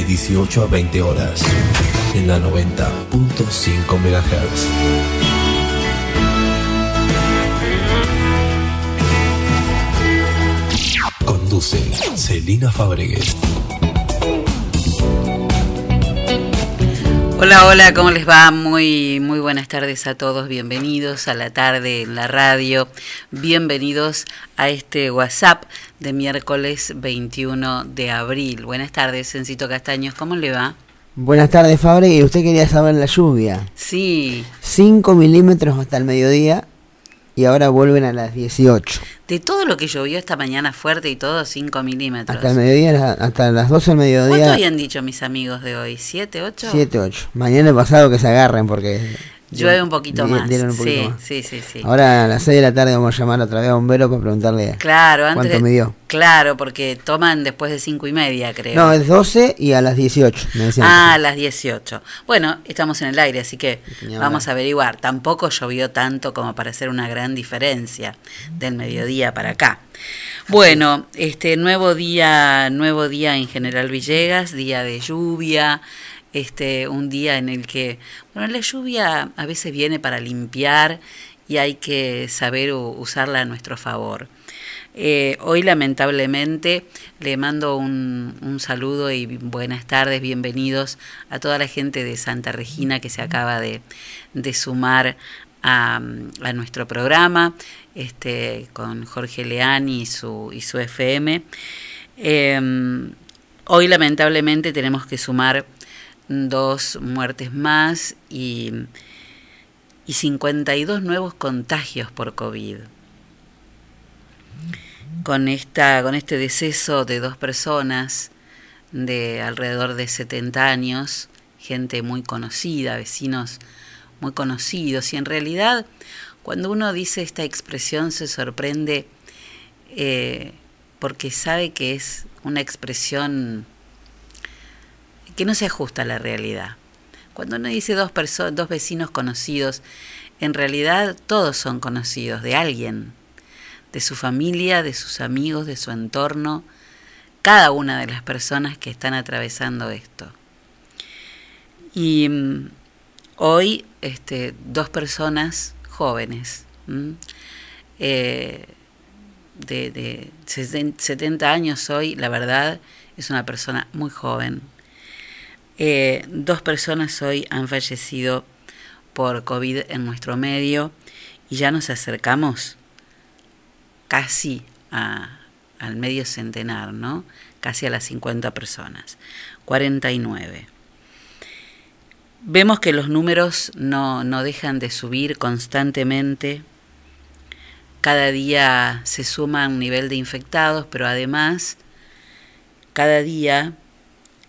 De 18 a 20 horas, en la 90.5 MHz. Conduce Celina Fabregues. Hola, hola, ¿cómo les va? Muy, muy buenas tardes a todos. Bienvenidos a la tarde en la radio. Bienvenidos a este WhatsApp de miércoles 21 de abril. Buenas tardes, Encito Castaños, ¿cómo le va? Buenas tardes, Fabre. ¿Y usted quería saber la lluvia? Sí. 5 milímetros hasta el mediodía y ahora vuelven a las 18. De todo lo que llovió esta mañana fuerte y todo, 5 milímetros. Hasta el mediodía, hasta las 12 del mediodía. ¿Cuánto habían dicho mis amigos de hoy? ¿7, 8? 7, 8. Mañana pasado que se agarren porque Llueve un poquito más. sí, sí, sí, sí, Ahora a las 6 de la tarde vamos a llamar otra vez a Bombero para preguntarle claro, cuánto me dio. Claro, porque toman después de 5 y media, creo. No, es 12 y a las 18, me decían. Ah, a las 18. Bueno, estamos en el aire, así que vamos a averiguar. Tampoco llovió tanto como para hacer una gran diferencia del mediodía para acá. Bueno, este nuevo día, nuevo día en General Villegas, día de lluvia, este, un día en el que, bueno, la lluvia a veces viene para limpiar y hay que saber usarla a nuestro favor. Eh, hoy lamentablemente le mando un, un, saludo y buenas tardes, bienvenidos a toda la gente de Santa Regina que se acaba de, de sumar a, a, nuestro programa este, con Jorge Leani y su, y su FM. Em, hoy lamentablemente tenemos que sumar dos muertes más y, y 52 nuevos contagios por COVID. Con, esta, con este deceso de dos personas de alrededor de 70 años, gente muy conocida, vecinos muy conocidos, y en realidad cuando uno dice esta expresión se sorprende eh, porque sabe que es una expresión que no se ajusta a la realidad. Cuando uno dice dos, dos vecinos conocidos, en realidad todos son conocidos de alguien, de su familia, de sus amigos, de su entorno, cada una de las personas que están atravesando esto. Y mm, hoy este, dos personas jóvenes, eh, de, de 70 años hoy, la verdad, es una persona muy joven. Eh, dos personas hoy han fallecido por COVID en nuestro medio y ya nos acercamos casi al medio centenar, ¿no? Casi a las 50 personas. 49. Vemos que los números no, no dejan de subir constantemente. Cada día se suma un nivel de infectados, pero además cada día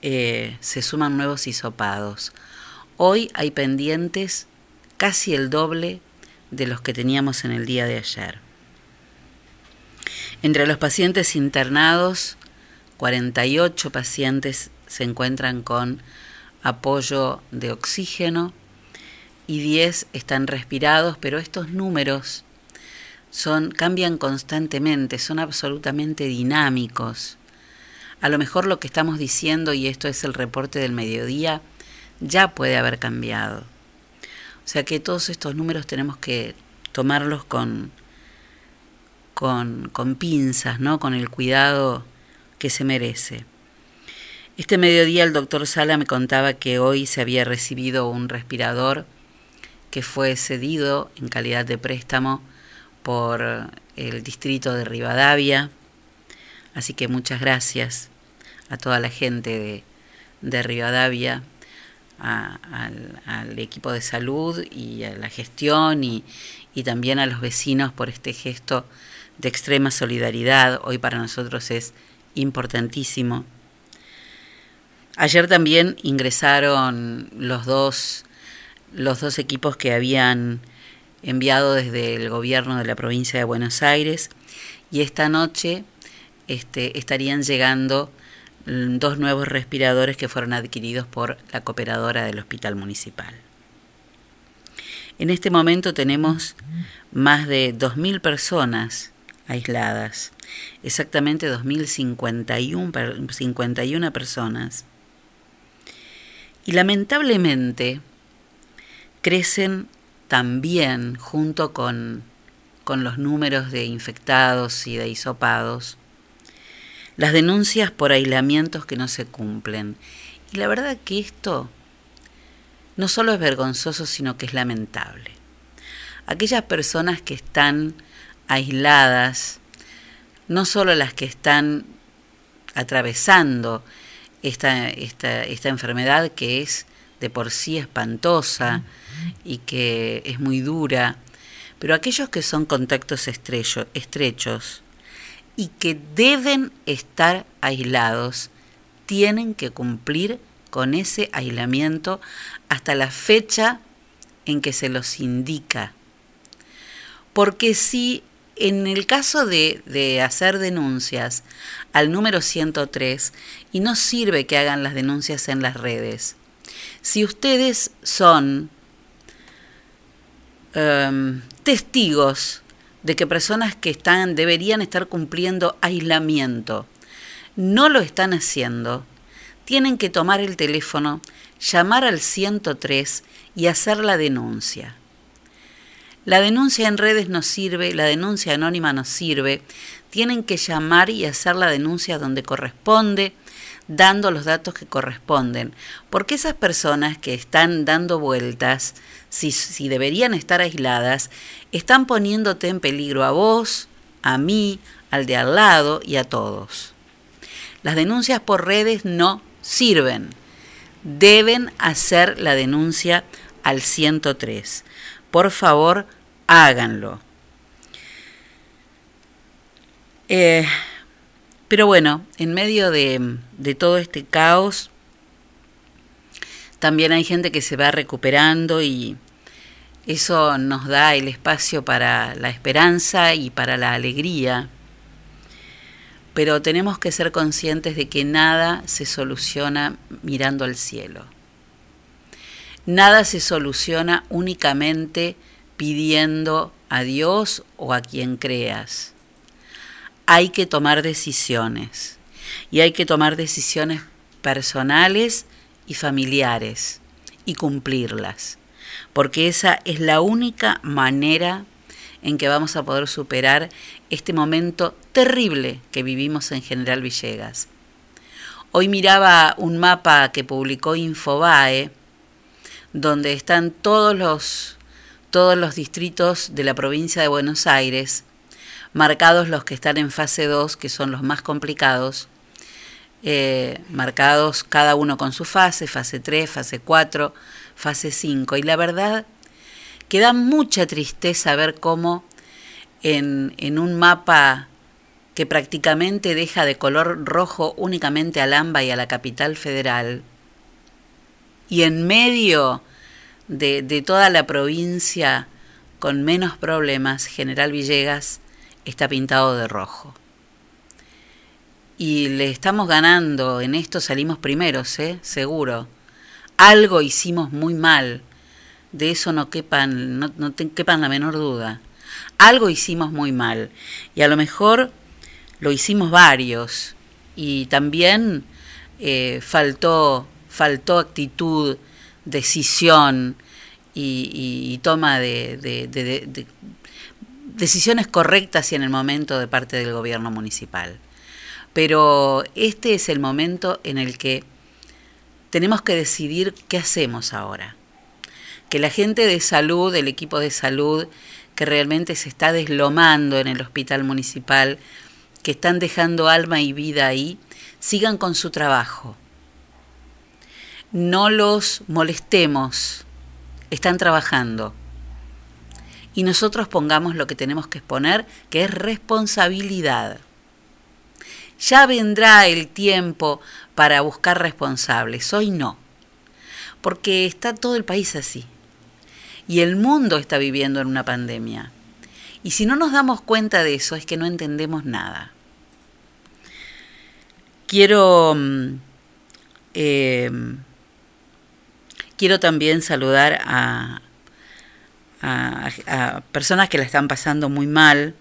eh, se suman nuevos hisopados. Hoy hay pendientes casi el doble de los que teníamos en el día de ayer. Entre los pacientes internados, 48 pacientes se encuentran con apoyo de oxígeno y 10 están respirados, pero estos números son cambian constantemente, son absolutamente dinámicos. A lo mejor lo que estamos diciendo y esto es el reporte del mediodía ya puede haber cambiado. O sea que todos estos números tenemos que tomarlos con con, con pinzas, ¿no? Con el cuidado que se merece. Este mediodía el doctor Sala me contaba que hoy se había recibido un respirador que fue cedido en calidad de préstamo por el distrito de Rivadavia. Así que muchas gracias a toda la gente de, de Rivadavia, al, al, equipo de salud y a la gestión y, y también a los vecinos por este gesto de extrema solidaridad. Hoy para nosotros es importantísimo. Ayer también ingresaron los dos, los dos equipos que habían enviado desde el gobierno de la provincia de Buenos Aires y esta noche este, estarían llegando dos nuevos respiradores que fueron adquiridos por la cooperadora del Hospital Municipal. En este momento tenemos más de 2.000 personas aisladas, exactamente 2.051 personas y lamentablemente crecen también junto con, con los números de infectados y de hisopados las denuncias por aislamientos que no se cumplen. Y la verdad que esto no solo es vergonzoso, sino que es lamentable. Aquellas personas que están aisladas, no solo las que están atravesando esta, esta, esta enfermedad que es de por sí espantosa y que es muy dura, pero aquellos que son contactos estrechos y que deben estar aislados, tienen que cumplir con ese aislamiento hasta la fecha en que se los indica. Porque si en el caso de, de, hacer denuncias al número 103, y no sirve que hagan las denuncias en las redes, si ustedes son um, testigos de que personas que están, deberían estar cumpliendo aislamiento, no lo están haciendo, tienen que tomar el teléfono, llamar al 103 y hacer la denuncia. La denuncia en redes no sirve, la denuncia anónima no sirve. Tienen que llamar y hacer la denuncia donde corresponde, dando los datos que corresponden. Porque esas personas que están dando vueltas, si, deberían estar aisladas, están poniéndote en peligro a vos, a mí, al de al lado y a todos. Las denuncias por redes no sirven. Deben hacer la denuncia al 103 por favor, háganlo. Eh, pero bueno, en medio de, de todo este caos, también hay gente que se va recuperando y eso nos da el espacio para la esperanza y para la alegría. Pero tenemos que ser conscientes de que nada se soluciona mirando al cielo. Nada se soluciona únicamente pidiendo a Dios o a quien creas. Hay que tomar decisiones y hay que tomar decisiones personales y familiares y cumplirlas, porque esa es la única manera en que vamos a poder superar este momento terrible que vivimos en General Villegas. Hoy miraba un mapa que publicó Infobae, donde están todos los, todos los distritos de la provincia de Buenos Aires, marcados los que están en fase 2, que son los más complicados, eh, marcados cada uno con su fase, fase 3, fase 4, fase 5. Y la verdad que da mucha tristeza ver cómo en, un mapa que prácticamente deja de color rojo únicamente a Lamba y a la capital federal, y en medio de, de toda la provincia con menos problemas, General Villegas está pintado de rojo. Y le estamos ganando, en esto salimos primeros, ¿eh? seguro. Algo hicimos muy mal, de eso no quepan, no, no quepan la menor duda. Algo hicimos muy mal. Y a lo mejor lo hicimos varios. Y también eh, faltó faltó actitud, decisión y, toma de, decisiones correctas y en el momento de parte del gobierno municipal. Pero este es el momento en el que tenemos que decidir qué hacemos ahora. Que la gente de salud, el equipo de salud, que realmente se está deslomando en el hospital municipal, que están dejando alma y vida ahí, sigan con su trabajo no los molestemos, están trabajando. Y nosotros pongamos lo que tenemos que exponer, que es responsabilidad. Ya vendrá el tiempo para buscar responsables, hoy no, porque está todo el país así. Y el mundo está viviendo en una pandemia. Y si no nos damos cuenta de eso es que no entendemos nada. Quiero mm, eh, quiero también saludar a, a, personas que la están pasando muy mal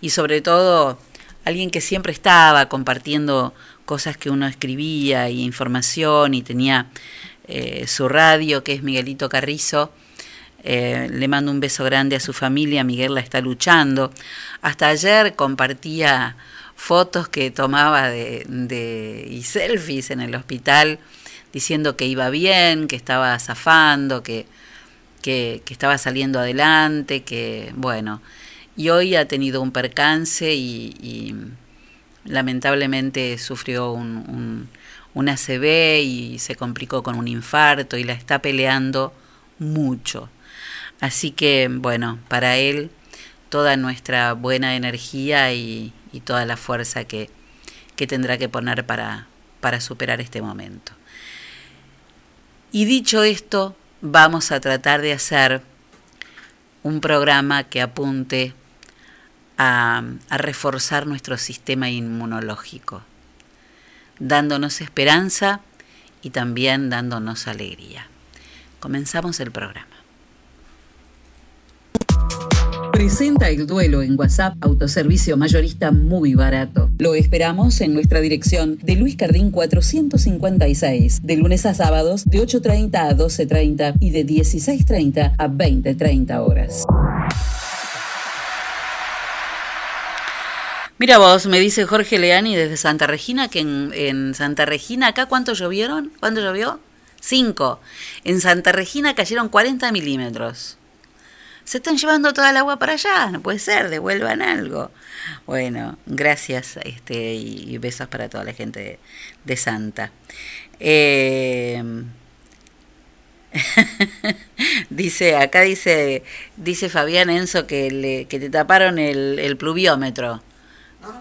y sobre todo alguien que siempre estaba compartiendo cosas que uno escribía y información y tenía eh, su radio, que es Miguelito Carrizo. Eh, le mando un beso grande a su familia, Miguel la está luchando. Hasta ayer compartía fotos que tomaba de, de, y selfies en el hospital diciendo que iba bien, que estaba zafando, que, que, estaba saliendo adelante, que bueno, y hoy ha tenido un percance y, lamentablemente sufrió un, un, un ACV y se complicó con un infarto y la está peleando mucho. Así que bueno, para él toda nuestra buena energía y, y toda la fuerza que, que tendrá que poner para, para superar este momento. Y dicho esto, vamos a tratar de hacer un programa que apunte a, reforzar nuestro sistema inmunológico, dándonos esperanza y también dándonos alegría. Comenzamos el programa. Presenta el duelo en WhatsApp, autoservicio mayorista muy barato. Lo esperamos en nuestra dirección de Luis Cardín 456, de lunes a sábados de 8.30 a 12.30 y de 16.30 a 20.30 horas. Mira vos, me dice Jorge Leani desde Santa Regina que en, en Santa Regina, ¿acá cuánto llovieron? ¿Cuánto llovió? Cinco. En Santa Regina cayeron 40 milímetros se están llevando toda el agua para allá, no puede ser, devuelvan algo. Bueno, gracias este, y besos para toda la gente de, Santa. Eh, dice, acá dice, dice Fabián Enzo que, le, que te taparon el, el pluviómetro.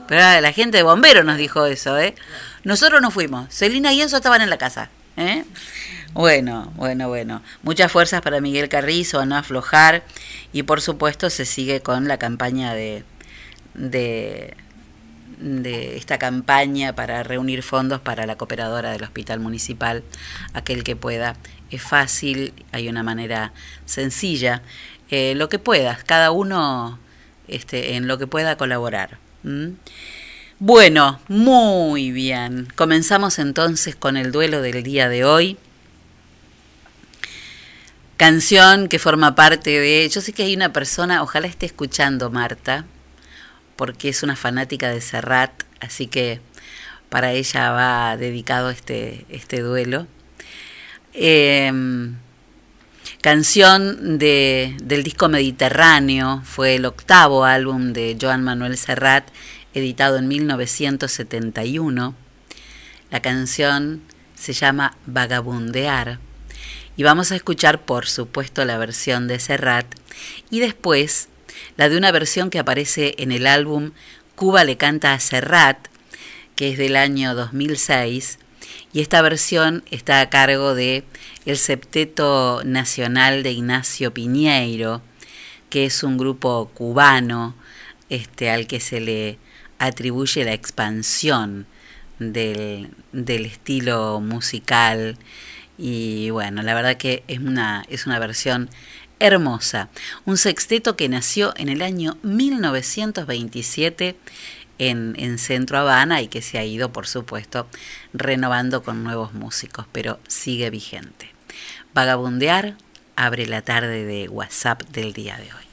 Pero la gente de bomberos nos dijo eso, ¿eh? Nosotros no fuimos. Celina y Enzo estaban en la casa, ¿eh? Bueno, bueno, bueno. Muchas fuerzas para Miguel Carrizo a no aflojar y por supuesto se sigue con la campaña de, de, de esta campaña para reunir fondos para la cooperadora del Hospital Municipal, aquel que pueda. Es fácil, hay una manera sencilla. Eh, lo que puedas, cada uno este, en lo que pueda colaborar. Bueno, muy bien. Comenzamos entonces con el duelo del día de hoy. canción que forma parte de... Yo sé que hay una persona, ojalá esté escuchando Marta, porque es una fanática de Serrat, así que para ella va dedicado este, este duelo. Em, canción de, del disco Mediterráneo, fue el octavo álbum de Joan Manuel Serrat, editado en 1971. La canción se llama Vagabundear y vamos a escuchar por supuesto la versión de Serrat y después la de una versión que aparece en el álbum Cuba le canta a Serrat, que es del año 2006, y esta versión está a cargo de el Septeto Nacional de Ignacio Piñeiro, que es un grupo cubano este, al que se le atribuye la expansión del, del estilo musical y bueno, la verdad que es una, es una versión hermosa. Un sexteto que nació en el año 1927 en, en, Centro Habana y que se ha ido, por supuesto, renovando con nuevos músicos, pero sigue vigente. Vagabundear abre la tarde de WhatsApp del día de hoy.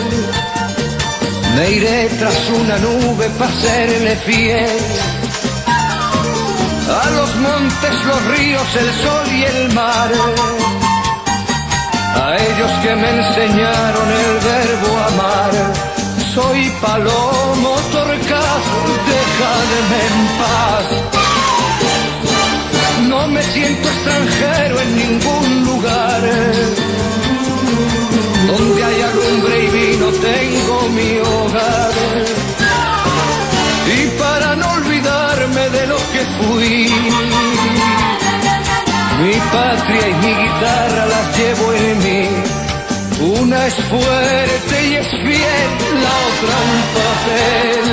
me iré tras una nube para serle fiel. A los montes, los ríos, el sol y el mar. A ellos que me enseñaron el verbo amar. Soy palomo torcaz, déjame en paz. No me siento extranjero en ningún lugar donde hay lumbre y vino tengo mi hogar. Y para no olvidarme de lo que fui, mi patria y mi guitarra las llevo en mí. Una es fuerte y es fiel, la otra un papel.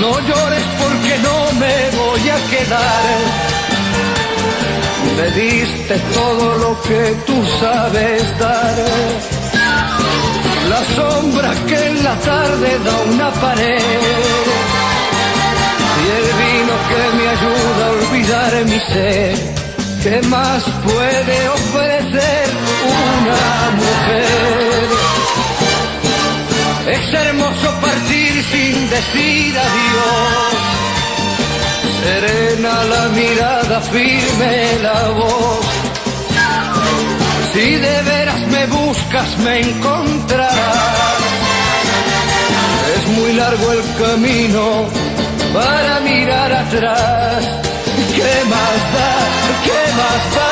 No llores porque no me voy a quedar me diste todo lo que tú sabes dar. La sombra que en la tarde da una pared. Y el vino que me ayuda a olvidar mi ser. ¿Qué más puede ofrecer una mujer? Es hermoso partir sin decir adiós serena la mirada, firme la voz. Si de veras me buscas, me encontrarás. Es muy largo el camino para mirar atrás. ¿Qué más da? ¿Qué más da?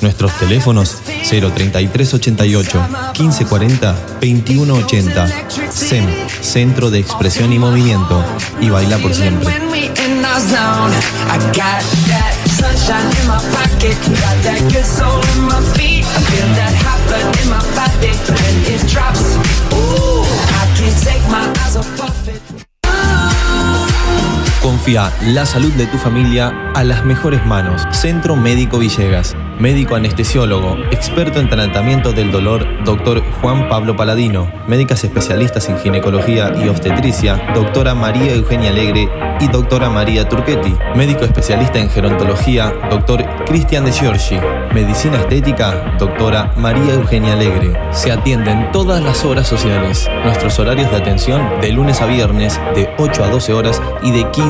Nuestros teléfonos 03388 1540 2180. SEM, Centro de Expresión y Movimiento. Y baila por siempre. Confía la salud de tu familia a las mejores manos. Centro Médico Villegas. Médico anestesiólogo, experto en tratamiento del dolor, doctor Juan Pablo Paladino. Médicas especialistas en ginecología y obstetricia, doctora María Eugenia Alegre y doctora María Turquetti. Médico especialista en gerontología, doctor Cristian de Giorgi. Medicina estética, doctora María Eugenia Alegre. Se atienden todas las horas sociales. Nuestros horarios de atención de lunes a viernes de 8 a 12 horas y de 15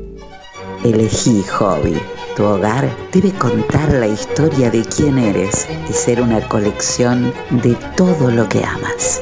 Elegí Hobby. Tu hogar debe contar la historia de quién eres y ser una colección de todo lo que amas.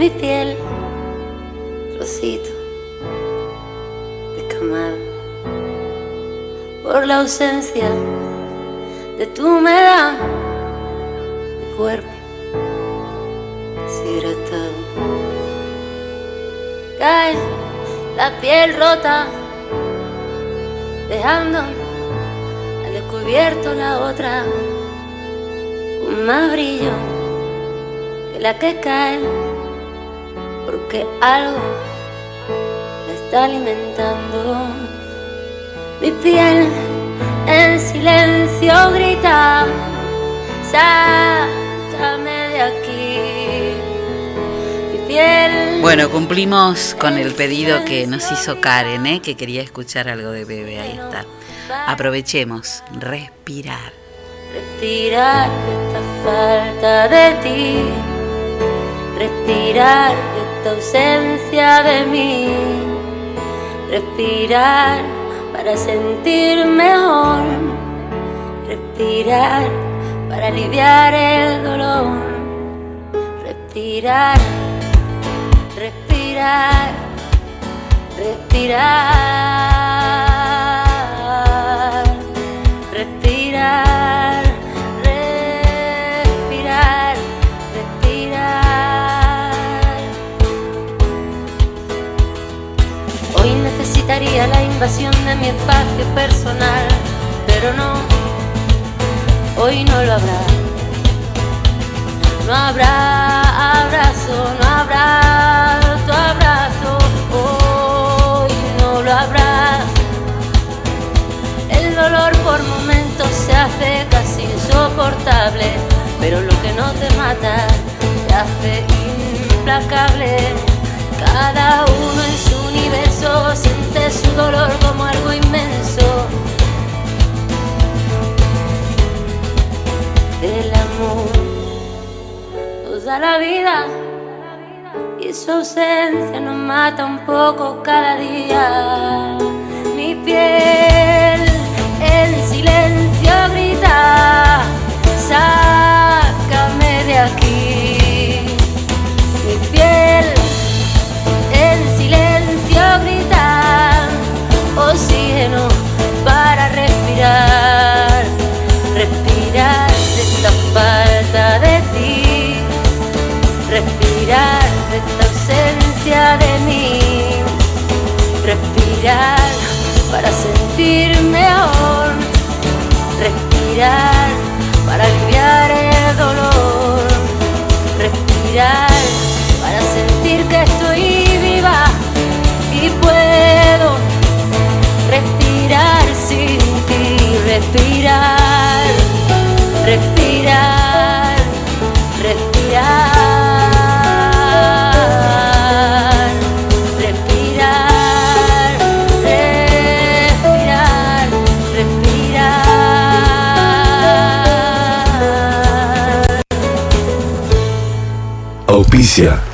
Mi piel trocitos de camada por la ausencia de tu humedad, mi cuerpo deshidratado. Cae la piel rota, dejando al descubierto la otra. Con más brillo que la que cae, porque algo la está alimentando. Mi piel en silencio grita, sácame de aquí. Mi piel. Bueno, cumplimos con el pedido que nos hizo Karen, ¿eh? que quería escuchar algo de Bebe. Ahí está. Aprovechemos, respirar. Respirar esta falta de ti, respirar de esta ausencia de mí, respirar para sentir mejor, respirar para aliviar el dolor, respirar, respirar, respirar, invasión de mi espacio personal, pero no, hoy no lo habrá. No habrá abrazo, no habrá tu abrazo, hoy no lo habrá. El dolor por momentos se hace casi insoportable, pero lo que no te mata te hace implacable. Cada uno en su universo siente su dolor como algo inmenso. El amor nos da la vida y su ausencia nos mata un poco cada día. Mi piel de mí, respirar para sentir mejor, respirar para aliviar el dolor, respirar para sentir que estoy viva y puedo respirar sin ti, respirar, respirar, Auspicia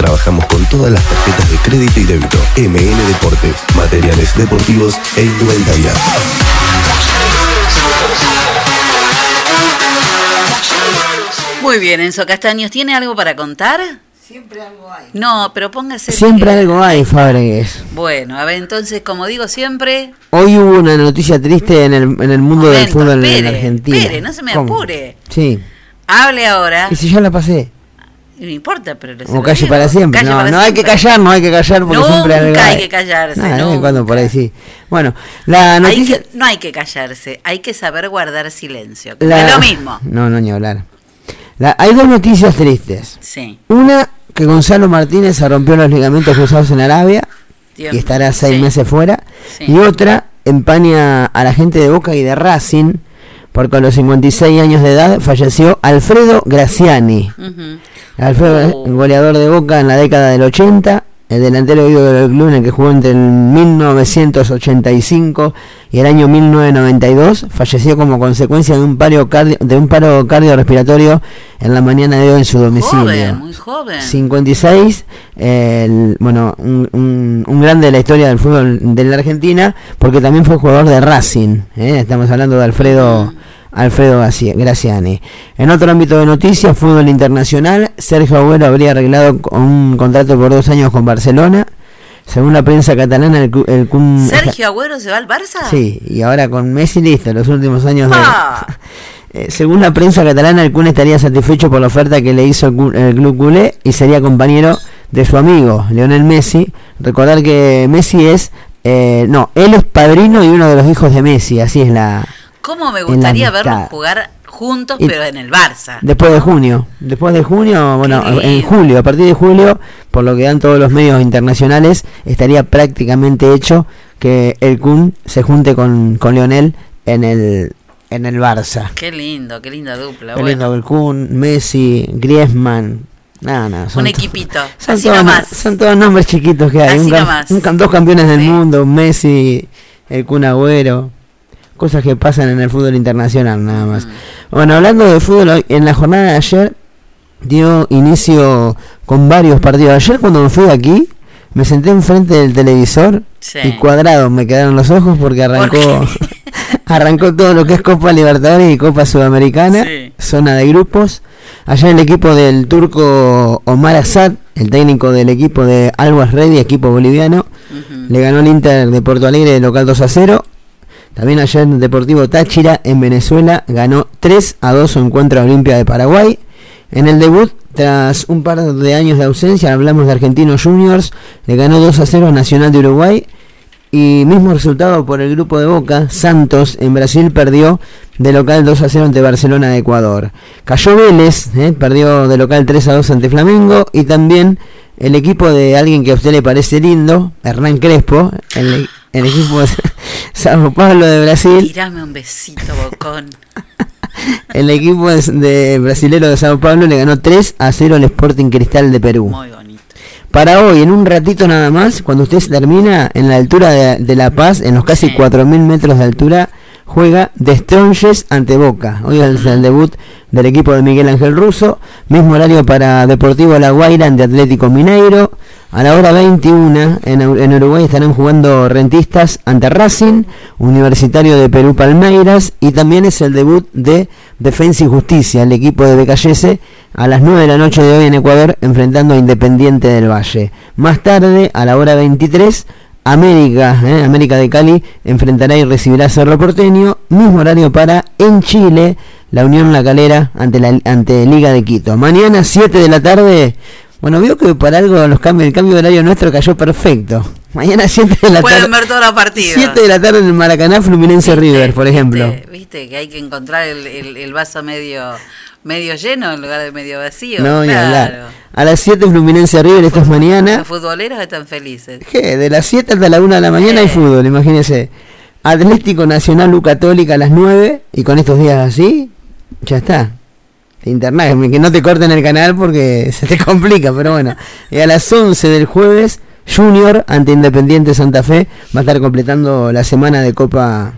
Trabajamos con todas las tarjetas de crédito y débito. MN Deportes, materiales deportivos e indumentaria. Muy bien, Enzo Castaños, ¿tiene algo para contar? Siempre algo hay. No, pero póngase. Siempre algo hay, Fabregues. Bueno, a ver, entonces, como digo siempre. Hoy hubo una noticia triste en el, en el mundo del fútbol en espere, Argentina. espere, no se me ¿Cómo? apure. Sí. Hable ahora. ¿Y si ya la pasé? No importa, pero le Como lo calle para siempre. Calle no, para no hay que siempre. callar, no hay que callar porque siempre algo Nunca hay hay. que callarse, en nunca. cuando por ahí sí. Bueno, la Hay noticia. que- no hay que callarse, hay que saber guardar silencio. la- Es lo mismo. No, no, ni hablar. La- hay dos noticias tristes. Sí. Una, que Gonzalo Martínez se rompió los ligamentos cruzados en Arabia Dios y estará seis sí. meses fuera. Sí. Y otra, empaña a la gente de Boca y de Racing, porque a los 56 años de edad falleció Alfredo Graciani. Alfredo, Oh. goleador de Boca en la década del 80, el delantero ídolo del club en el que jugó entre el 1985 y el año 1992, falleció como consecuencia de un paro, cardio, de un paro cardiorrespiratorio en la mañana de hoy en su domicilio. Joven, muy joven. 56, el- bueno, un, un- un grande de la historia del fútbol de la Argentina, porque también fue jugador de Racing. ¿eh? Estamos hablando de Alfredo, Alfredo Graci- Graciani. En otro ámbito de noticias, fútbol internacional, Sergio Agüero habría arreglado un contrato por dos años con Barcelona. Según la prensa catalana, el, el ¿Sergio Agüero se va al Barça? Sí, y ahora con Messi listo, los últimos años de... Ah. Eh, según la prensa catalana, el Kun estaría satisfecho por la oferta que le hizo el, el club culé y sería compañero de su amigo, Lionel Messi. Recordar que Messi es... eh, no, él es padrino y uno de los hijos de Messi, así es la... ¿Cómo me gustaría verlos jugar juntos, Y- pero en el Barça? Después de junio, después de junio, bueno, en julio, a partir de julio, por lo que dan todos los medios internacionales, estaría prácticamente hecho que el Kun se junte con, con Lionel en el, en el Barça. Qué lindo, qué linda dupla. Qué bueno. lindo, el Kun, Messi, Griezmann, nada, nada. Un to- equipito, Son así todos, nomás. son todos nombres chiquitos que hay. Así Un cam- nomás. un cam- dos campeones del Sí. mundo, Messi, el Kun Agüero. Cosas que pasan en el fútbol internacional, nada más. Mm. Bueno, hablando de fútbol, en la jornada de ayer dio inicio con varios partidos. Ayer cuando me fui de aquí, me senté enfrente del televisor Sí. y cuadrados me quedaron los ojos porque arrancó ¿Por arrancó todo lo que es Copa Libertadores y Copa Sudamericana, Sí. zona de grupos. Ayer el equipo del turco Omar Assad, el técnico del equipo de Alwas Ready, equipo boliviano, le ganó el Inter de Porto Alegre de local 2 a 0. También ayer el Deportivo Táchira en Venezuela ganó 3 a 2 su encuentro a Olimpia de Paraguay. En el debut, tras un par de años de ausencia, hablamos de Argentinos Juniors, le ganó 2 a 0 a Nacional de Uruguay. Y mismo resultado por el grupo de Boca, Santos en Brasil perdió de local 2 a 0 ante Barcelona de Ecuador. Cayó Vélez, eh, perdió de local 3 a 2 ante Flamengo. Y también el equipo de alguien que a usted le parece lindo, Hernán Crespo, el, el equipo de Sao Paulo de Brasil, Tirame un besito, bocón. el equipo de, de brasilero de Sao Paulo le ganó 3 a 0 al Sporting Cristal de Perú. Muy bonito. Para hoy, en un ratito nada más, cuando usted termina en la altura de, de La Paz, en los casi Sí. 4.000 metros de altura, juega de ante Boca. Hoy es el debut del equipo de Miguel Ángel Russo. Mismo horario para Deportivo La Guaira ante Atlético Mineiro. A la hora 21 en, Ur- en Uruguay estarán jugando Rentistas ante Racing, Universitario de Perú Palmeiras y también es el debut de Defensa y Justicia, el equipo de Becallese, a las 9 de la noche de hoy en Ecuador enfrentando a Independiente del Valle. Más tarde, a la hora 23, América, eh, América de Cali enfrentará y recibirá a Cerro Porteño, mismo horario para en Chile, la Unión La Calera ante la ante Liga de Quito. Mañana 7 de la tarde, bueno, veo que para algo los cambios, el cambio de horario nuestro cayó perfecto. Mañana 7 de la Pueden tarde. ver todos los partidos. 7 de la tarde en el Maracaná, Fluminense ¿Viste? River, por ejemplo. ¿Viste? ¿Viste? que hay que encontrar el, el- el vaso medio medio lleno en lugar de medio vacío. No, claro. A las 7 Fluminense River, esto es mañana. Los futboleros están felices. ¿Qué? De las 7 hasta la 1 de la mañana hay fútbol, imagínese. Atlético Nacional U Católica a las 9 y con estos días así, ya está. Internet, que no te corten el canal porque se te complica, pero bueno. Y a las 11 del jueves, Junior ante Independiente Santa Fe va a estar completando la semana de Copa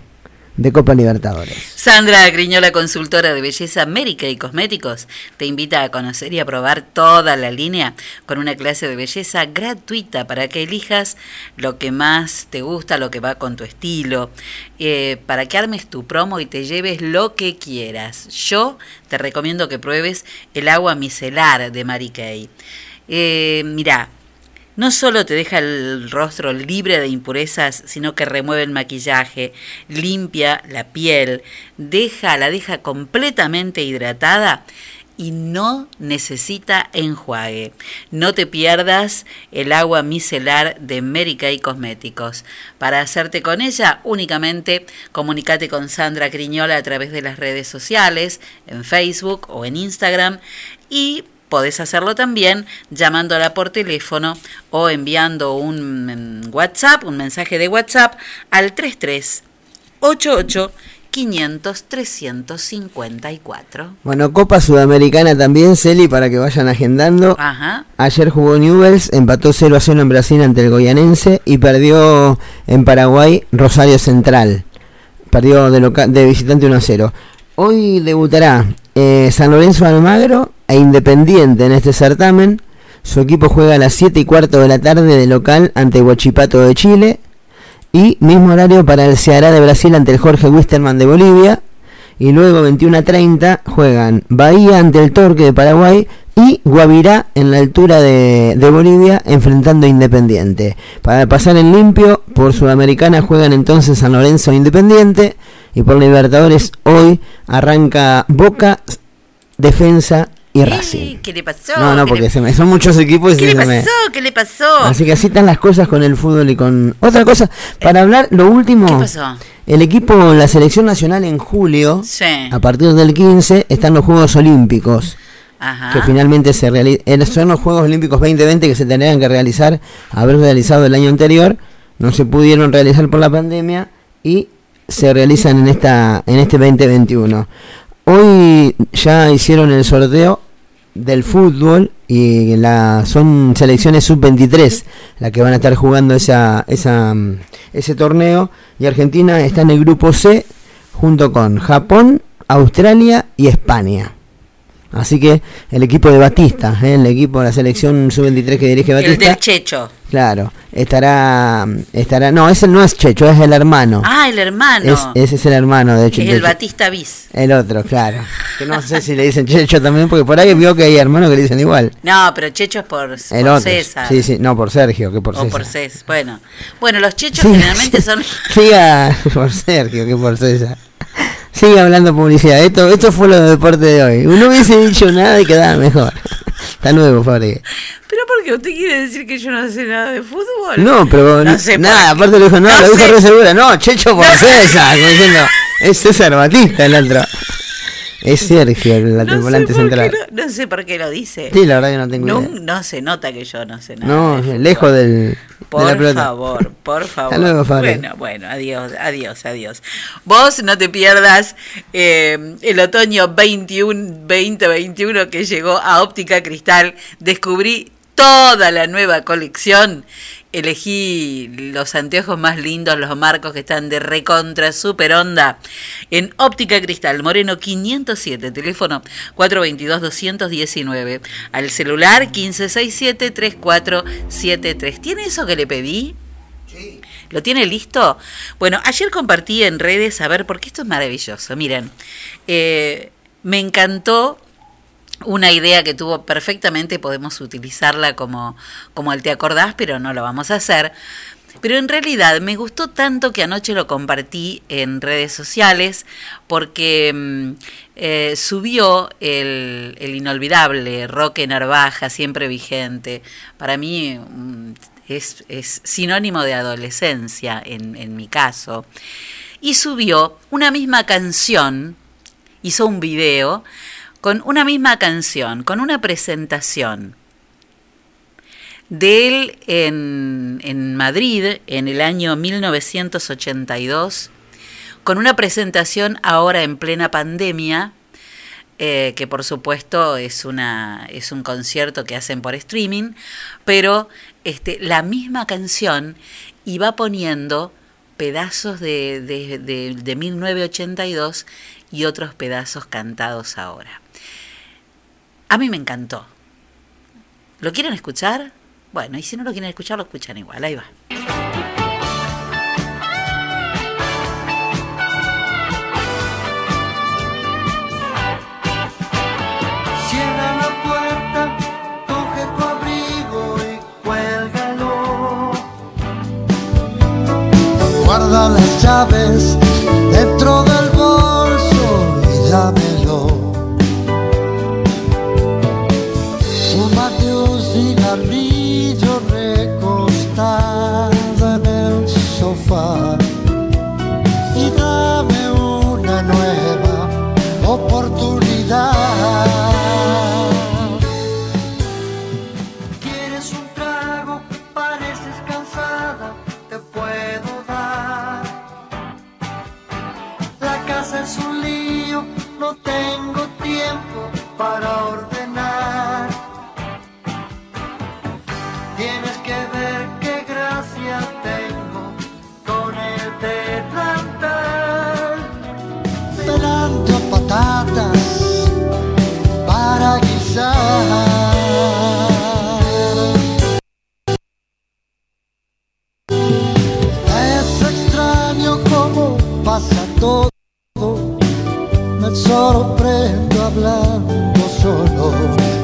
de Copa Libertadores. Sandra Griñola, consultora de belleza médica y cosméticos, te invita a conocer y a probar toda la línea con una clase de belleza gratuita para que elijas lo que más te gusta, lo que va con tu estilo, eh, para que armes tu promo y te lleves lo que quieras. Yo te recomiendo que pruebes el agua micelar de Mary Kay. Eh, mira, no solo te deja el rostro libre de impurezas, sino que remueve el maquillaje, limpia la piel, deja, la deja completamente hidratada y no necesita enjuague. No te pierdas el agua micelar de Mary Kay Cosméticos. Para hacerte con ella, únicamente comunícate con Sandra Criñola a través de las redes sociales, en Facebook o en Instagram y Podés hacerlo también llamándola por teléfono o enviando un WhatsApp, un mensaje de WhatsApp al 3388 500 354. Bueno, Copa Sudamericana también, Celi, para que vayan agendando. Ajá. Ayer jugó Newells, empató 0 a 0 en Brasil ante el Goyanense y perdió en Paraguay Rosario Central. Perdió de, de visitante 1 a 0. Hoy debutará eh, San Lorenzo Almagro e Independiente en este certamen. Su equipo juega a las 7 y cuarto de la tarde de local ante Huachipato de Chile. Y mismo horario para el Ceará de Brasil ante el Jorge Wisterman de Bolivia. Y luego 21 a 30 juegan Bahía ante el Torque de Paraguay y Guavirá en la altura de, de, Bolivia enfrentando a Independiente. Para pasar en limpio, por Sudamericana juegan entonces San Lorenzo Independiente y por Libertadores hoy arranca Boca, Defensa y Racing. ¿Qué le pasó? No, no, porque se me, son muchos equipos. ¿Qué le pasó? ¿Qué le pasó? Así que así están las cosas con el fútbol y con... Otra cosa, para hablar, lo último... ¿Qué pasó? El equipo, la selección nacional en julio, sí. a partir del 15, están los Juegos Olímpicos. Ajá. que finalmente se realizan, son los Juegos Olímpicos 2020 que se tendrían que realizar, haber realizado el año anterior, no se pudieron realizar por la pandemia y se realizan en esta en este 2021. Hoy ya hicieron el sorteo del fútbol y la son selecciones sub-23 las que van a estar jugando esa, esa ese torneo y Argentina está en el grupo C junto con Japón, Australia y España. Así que el equipo de Batista, ¿eh? el equipo de la selección sub-23 que dirige Batista. El del Checho. Claro, estará, estará, no, ese no es Checho, es el hermano. Ah, el hermano. Es, ese es el hermano, de hecho. Es el Batista Bis. El otro, claro. Que no sé si le dicen Checho también, porque por ahí vio que hay hermanos que le dicen igual. No, pero Checho es por, el por otro. César. Sí, sí, no, por Sergio, que por o César. por César, bueno. Bueno, los Chechos generalmente son... Siga por Sergio, que por César. Sigue hablando publicidad. Esto, esto fue lo de deporte de hoy. Uno hubiese dicho nada y quedaba mejor. Está nuevo, Fabri. ¿Pero por qué? ¿Usted quiere decir que yo no sé nada de fútbol? No, pero No sé nada, aparte lo dijo, no, No lo dijo sé. re segura. No, Checho por César. como diciendo, es César Batista el otro. Es Sergio, el No volante central. no sé por qué lo dice. Sí, la verdad que no tengo no, idea. no se nota que yo no sé nada. No, de lejos del, de la Por favor, por favor. Hasta luego. Bueno, bueno, adiós, adiós, adiós. Vos no te pierdas eh, el otoño 21, 2021 que llegó a Óptica Cristal. Descubrí toda la nueva colección. Elegí los anteojos más lindos, los marcos que están de recontra, super onda. En Óptica Cristal, Moreno 507, teléfono 422-219. Al celular 1567-3473. ¿Tiene eso que le pedí? ¿Lo tiene listo? Bueno, ayer compartí en redes, a ver, porque esto es maravilloso. Miren, eh, me encantó una idea que tuvo perfectamente, podemos utilizarla como, como el te acordás, pero no lo vamos a hacer. Pero en realidad me gustó tanto que anoche lo compartí en redes sociales porque mm, eh, subió el, el inolvidable Roque Narvaja, siempre vigente. Para mí mm, es, es sinónimo de adolescencia en, en mi caso. Y subió una misma canción, hizo un video con una misma canción, con una presentación de él en, Madrid en el año 1982 con una presentación ahora en plena pandemia, eh, que por supuesto es, una, es un concierto que hacen por streaming, pero este, la misma canción iba poniendo pedazos de, de, de, de 1982 y otros pedazos cantados ahora. A mí me encantó. ¿Lo quieren escuchar? Bueno, y si no lo quieren escuchar, lo escuchan igual. Ahí va. Cierra la puerta, coge tu abrigo y cuélgalo. Guarda las llaves dentro del bolso y dámelo. Sorprendo hablando solo,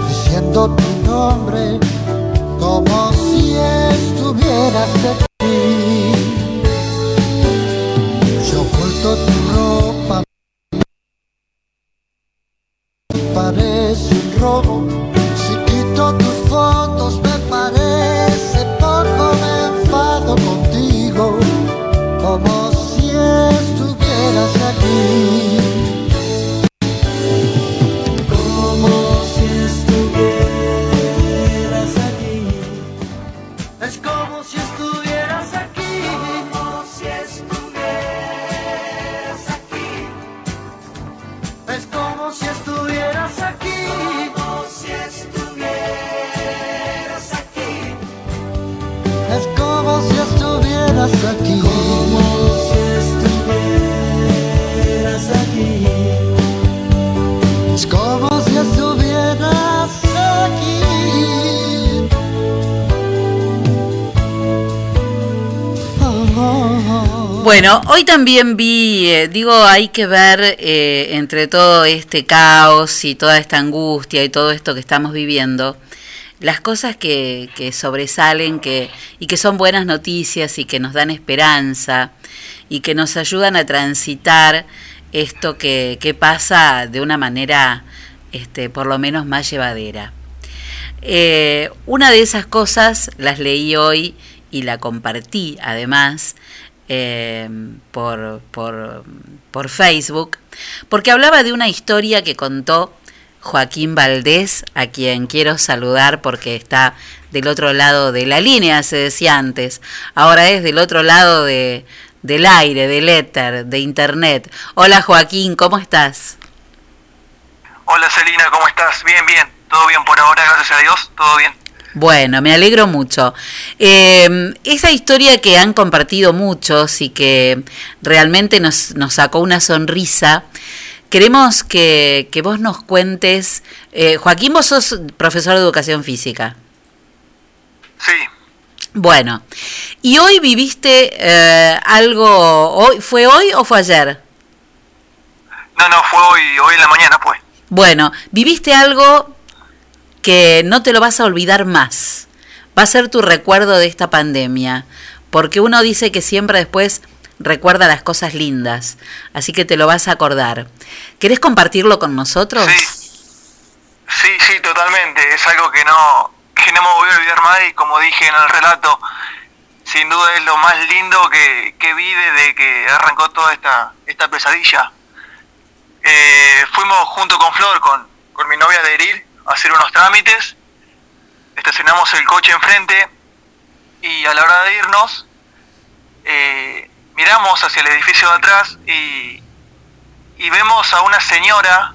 diciendo tu nombre como si estuvieras Hoy también vi, eh, digo, hay que ver eh, entre todo este caos y toda esta angustia y todo esto que estamos viviendo, las cosas que, sobresalen que, y que son buenas noticias y que nos dan esperanza y que nos ayudan a transitar esto que, que pasa de una manera este, por lo menos más llevadera. Eh, una de esas cosas las leí hoy y la compartí además eh, por, por, por Facebook, porque hablaba de una historia que contó Joaquín Valdés, a quien quiero saludar porque está del otro lado de la línea, se decía antes, ahora es del otro lado de, del aire, del éter, de internet. Hola Joaquín, ¿cómo estás? Hola Celina, ¿cómo estás? Bien, bien, todo bien por ahora, gracias a Dios, todo bien. Bueno, me alegro mucho. Eh, esa historia que han compartido muchos y que realmente nos, nos sacó una sonrisa, queremos que, que vos nos cuentes. Eh, Joaquín, vos sos profesor de educación física. Sí. Bueno, y hoy viviste eh, algo, hoy, ¿fue hoy o fue ayer? No, no, fue hoy, hoy en la mañana, pues. Bueno, viviste algo que no te lo vas a olvidar más. Va a ser tu recuerdo de esta pandemia, porque uno dice que siempre después recuerda las cosas lindas, así que te lo vas a acordar. ¿Querés compartirlo con nosotros? Sí, sí, totalmente. Es algo que no, que no me voy a olvidar más y como dije en el relato, sin duda es lo más lindo que, que vi desde que arrancó toda esta, esta pesadilla. Eh, fuimos junto con Flor, con, con mi novia de Eril, hacer unos trámites, estacionamos el coche enfrente y a la hora de irnos eh, miramos hacia el edificio de atrás y, y vemos a una señora,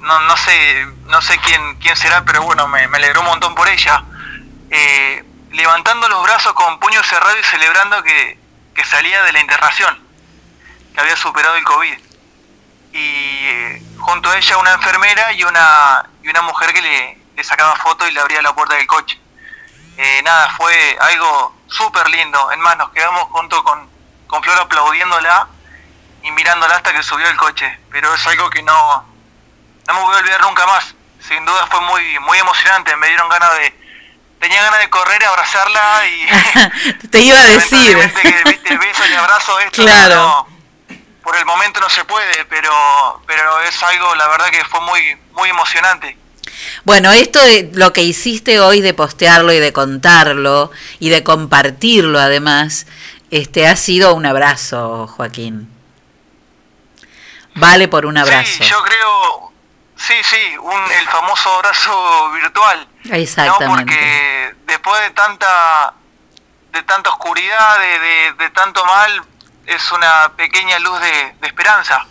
no, no sé, no sé quién, quién será, pero bueno, me, me alegró un montón por ella, eh, levantando los brazos con puño cerrado y celebrando que, que salía de la internación, que había superado el COVID. Y eh, junto a ella una enfermera y una, y una mujer que le, le sacaba fotos y le abría la puerta del coche. Eh, nada, fue algo súper lindo. En más, nos quedamos junto con, con Flor aplaudiéndola y mirándola hasta que subió el coche. Pero es algo que no, no me voy a olvidar nunca más. Sin duda fue muy, muy emocionante. Me dieron ganas de, tenía ganas de correr, abrazarla y... Te iba a decir. que, viste, beso y abrazo esto. Claro. no- por el momento no se puede, pero, pero es algo, la verdad que fue muy, muy emocionante. Bueno, esto de lo que hiciste hoy de postearlo y de contarlo y de compartirlo además, este ha sido un abrazo, Joaquín. Vale por un abrazo. Sí, yo creo, sí, sí, un, el famoso abrazo virtual. Exactamente. ¿no? Porque después de tanta, de tanta oscuridad, de, de, de tanto mal, es una pequeña luz de, de esperanza,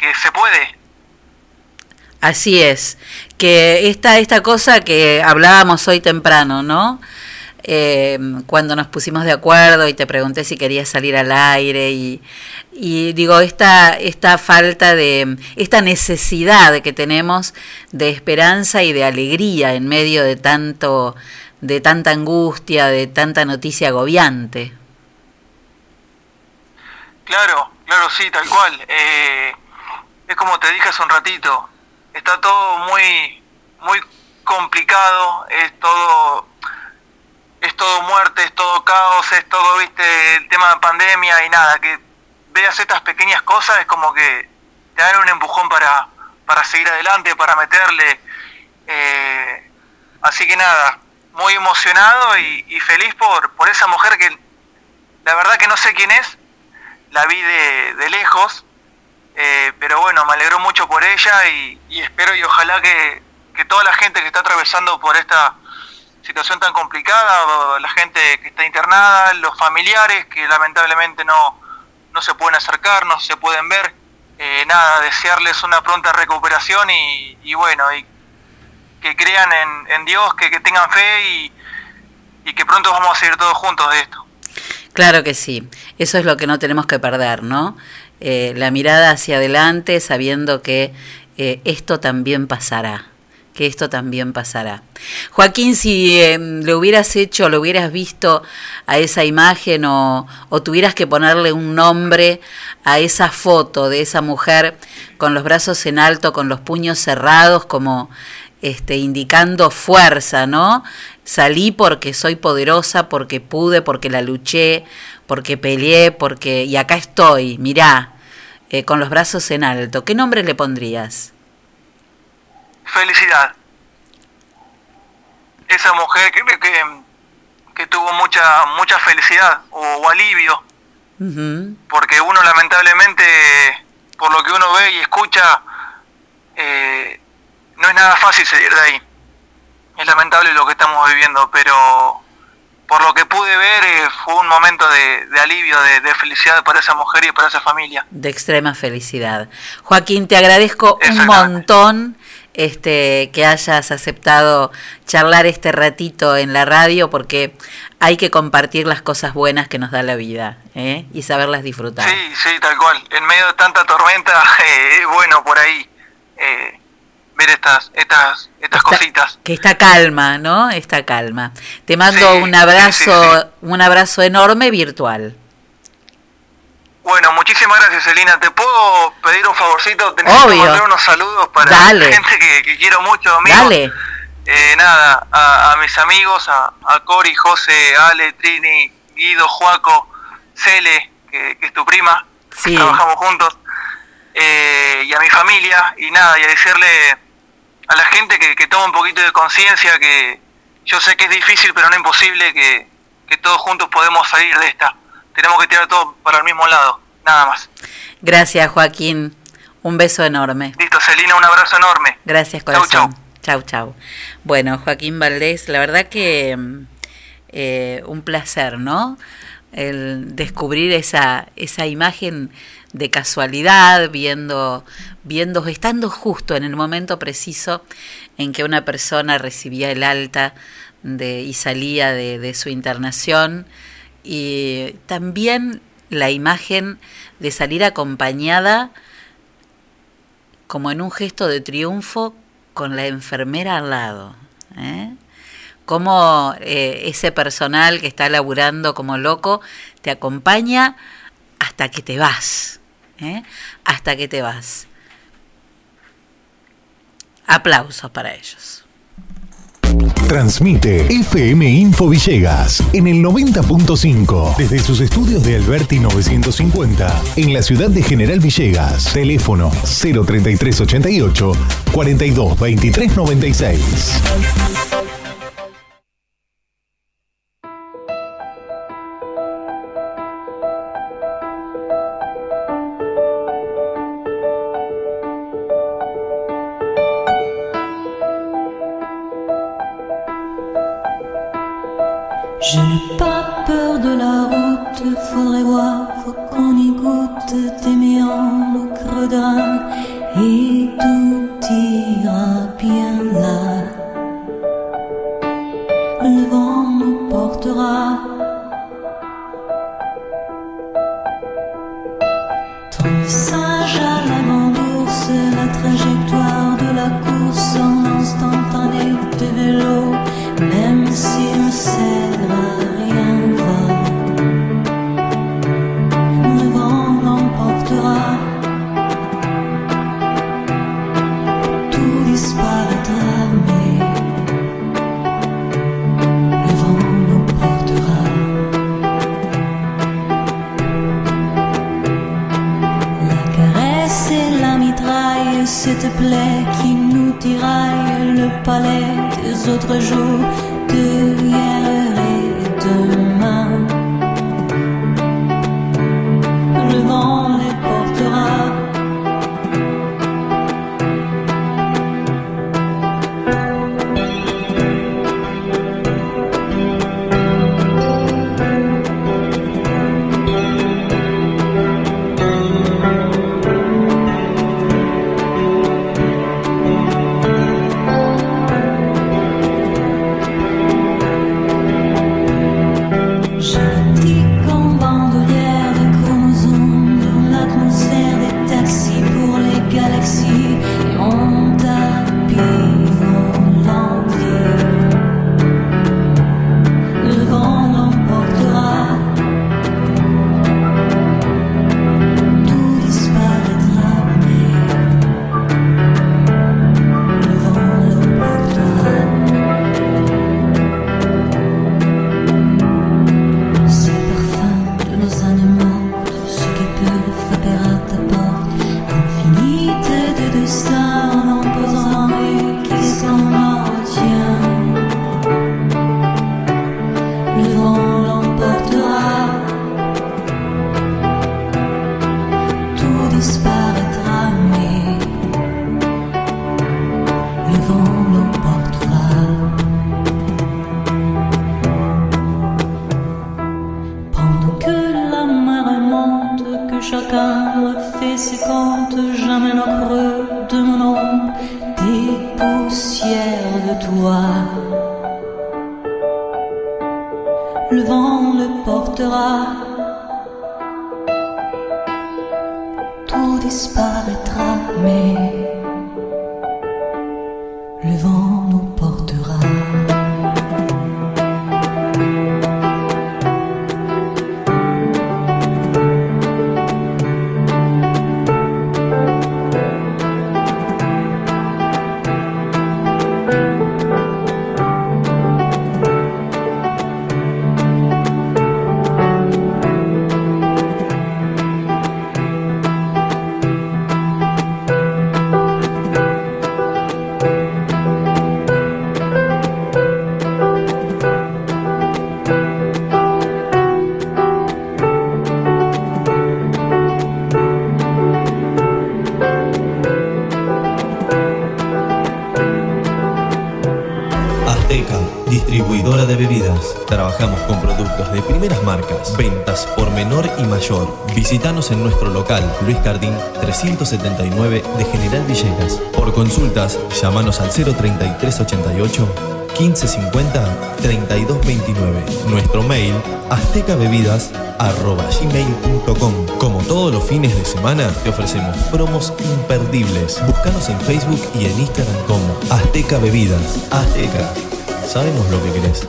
que se puede. Así es, que esta, esta cosa que hablábamos hoy temprano, ¿no? Eh, cuando nos pusimos de acuerdo y te pregunté si querías salir al aire y, digo, esta, esta falta de, esta necesidad que tenemos de esperanza y de alegría en medio de tanto, de tanta angustia, de tanta noticia agobiante. Claro, claro, sí, tal cual. Eh, es como te dije hace un ratito, está todo muy, muy complicado, es todo, es todo muerte, es todo caos, es todo, viste, el tema de pandemia y nada, que veas estas pequeñas cosas es como que te dan un empujón para, para seguir adelante, para meterle. Eh, así que nada, muy emocionado y, y feliz por, por esa mujer que la verdad que no sé quién es, la vi de, de lejos, eh, pero bueno, me alegró mucho por ella y, y espero y ojalá que, que toda la gente que está atravesando por esta situación tan complicada, la gente que está internada, los familiares que lamentablemente no, no se pueden acercar, no se pueden ver, eh, nada, desearles una pronta recuperación y, y bueno, y que crean en, en Dios, que, que tengan fe y, y que pronto vamos a seguir todos juntos de esto. Claro que sí, eso es lo que no tenemos que perder, ¿no? Eh, la mirada hacia adelante sabiendo que eh, esto también pasará, que esto también pasará. Joaquín, si eh, le hubieras hecho, le hubieras visto a esa imagen o, o tuvieras que ponerle un nombre a esa foto de esa mujer con los brazos en alto, con los puños cerrados, como este, indicando fuerza, ¿no? Salí porque soy poderosa, porque pude, porque la luché, porque peleé, porque y acá estoy, mirá, eh, con los brazos en alto. ¿Qué nombre le pondrías? Felicidad. Esa mujer que, que, que tuvo mucha mucha felicidad o, o alivio, porque uno lamentablemente, por lo que uno ve y escucha, eh, no es nada fácil salir de ahí. Es lamentable lo que estamos viviendo, pero por lo que pude ver eh, fue un momento de, de alivio, de, de felicidad para esa mujer y para esa familia. De extrema felicidad. Joaquín, te agradezco un montón este, que hayas aceptado charlar este ratito en la radio porque hay que compartir las cosas buenas que nos da la vida ¿eh? y saberlas disfrutar. Sí, sí, tal cual. En medio de tanta tormenta, eh, es bueno por ahí eh, ver estas, estas, estas cositas. Que está calma, ¿no? Está calma. Te mando Sí, un abrazo, sí, un abrazo enorme virtual. Bueno, muchísimas gracias, Elina. ¿Te puedo pedir un favorcito? Te Obvio. mandar unos saludos para Dale. gente que, que quiero mucho, amigos. Dale. Eh, nada, a, a mis amigos, a, a Cori, José, Ale, Trini, Guido, Juaco, Cele, que, que es tu prima, Sí. trabajamos juntos, eh, y a mi familia, y nada, y a decirle a la gente que, que tome un poquito de conciencia, que yo sé que es difícil, pero no imposible, que, que todos juntos podemos salir de esta. Tenemos que tirar todo para el mismo lado, nada más. Gracias, Joaquín. Un beso enorme. Listo, Celina, un abrazo enorme. Gracias, corazón. Chau, chau. Bueno, Joaquín Valdés, la verdad que eh, un placer, ¿no? el descubrir esa, esa imagen de casualidad, viendo, viendo, estando justo en el momento preciso en que una persona recibía el alta de, y salía de, su internación. Y también la imagen de salir acompañada como en un gesto de triunfo con la enfermera al lado. ¿eh? Cómo eh, ese personal que está laburando como loco te acompaña hasta que te vas. ¿Eh? Hasta que te vas. Aplausos para ellos. Transmite FM Info Villegas en el 90.5 desde sus estudios de Alberti 950 en la ciudad de General Villegas. Teléfono 03388 42 le palais des autres jours, Luis Cardín 379 de General Villegas. Por consultas, llámanos al 03388 1550 3229. Nuestro mail aztecabebidas@gmail.com. Como todos los fines de semana, te ofrecemos promos imperdibles. Búscanos en Facebook y en Instagram como Azteca Bebidas. Azteca. Sabemos lo que querés.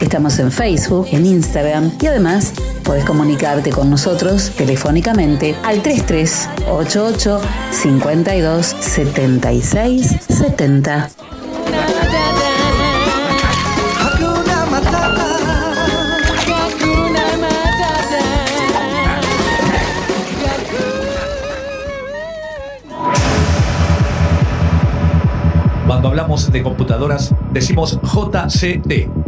Estamos en Facebook, en Instagram y además puedes comunicarte con nosotros telefónicamente al 3388 52 76 70. Hakuna Matata. Hakuna Matata. Cuando hablamos de computadoras, decimos JCT.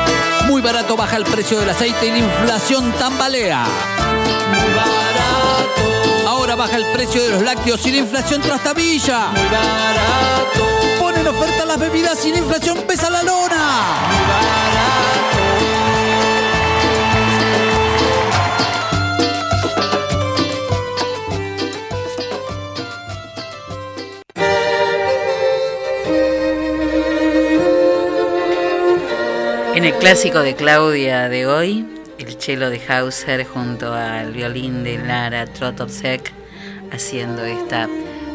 Muy barato baja el precio del aceite y la inflación tambalea. Muy barato. Ahora baja el precio de los lácteos y la inflación trastabilla. Muy barato. Ponen oferta las bebidas y la inflación pesa la lona. Muy barato. En el clásico de Claudia de hoy, el cello de Hauser junto al violín de Lara Trotopsek haciendo esta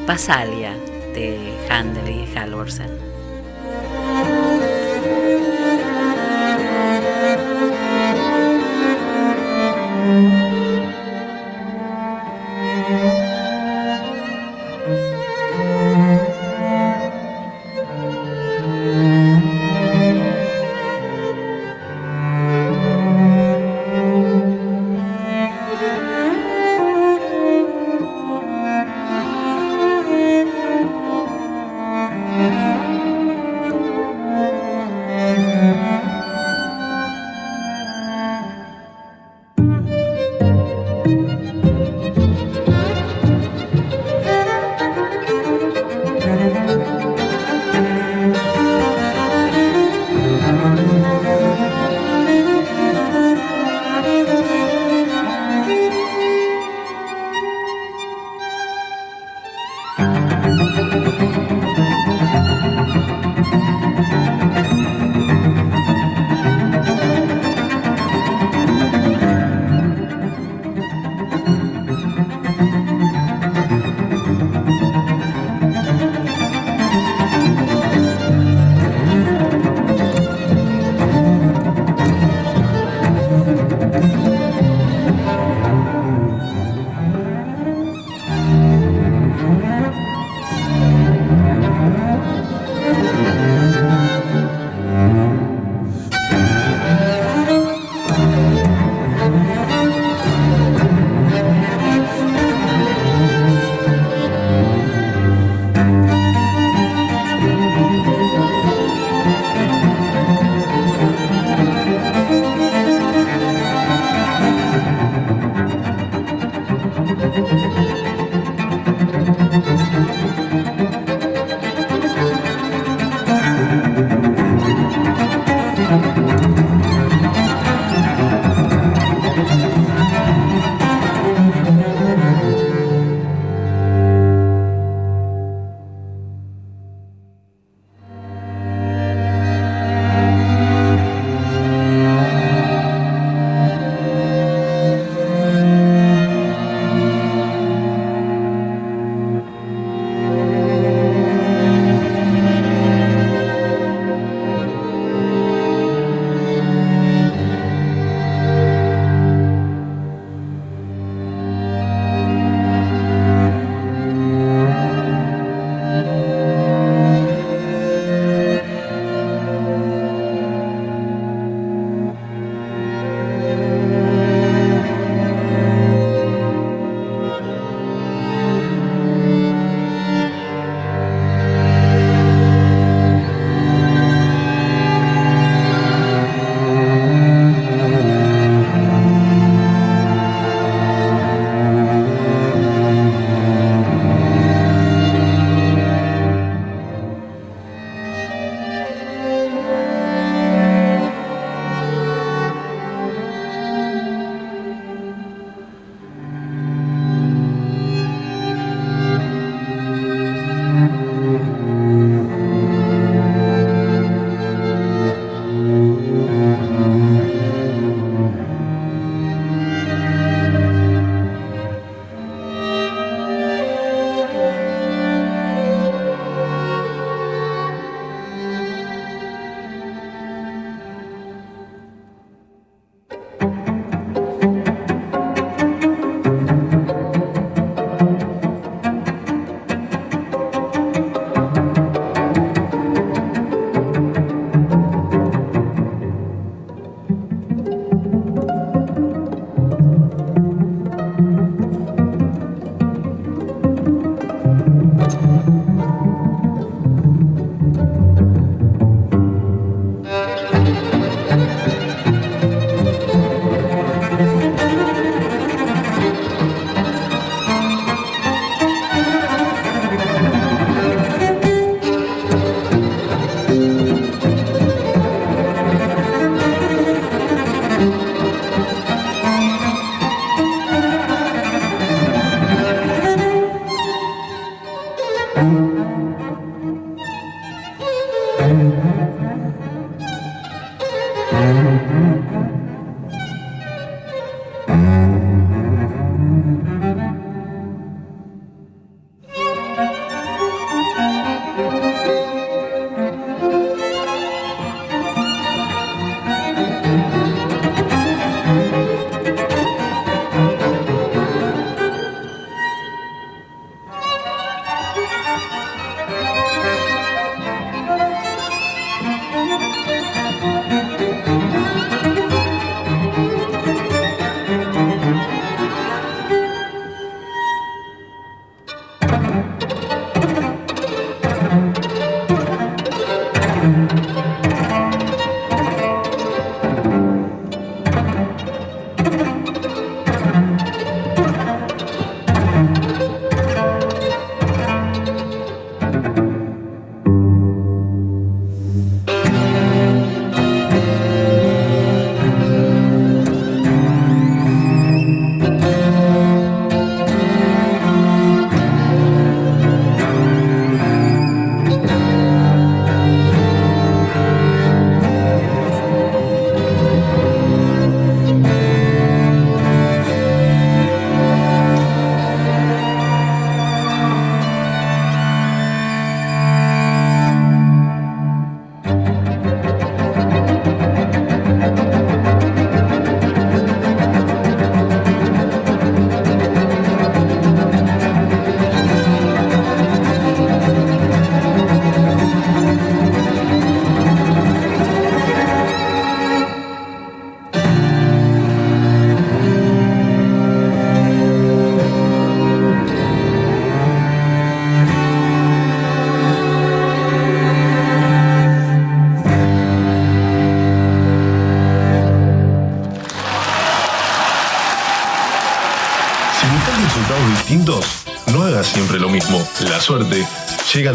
pasalia de Handel y Halvorsen.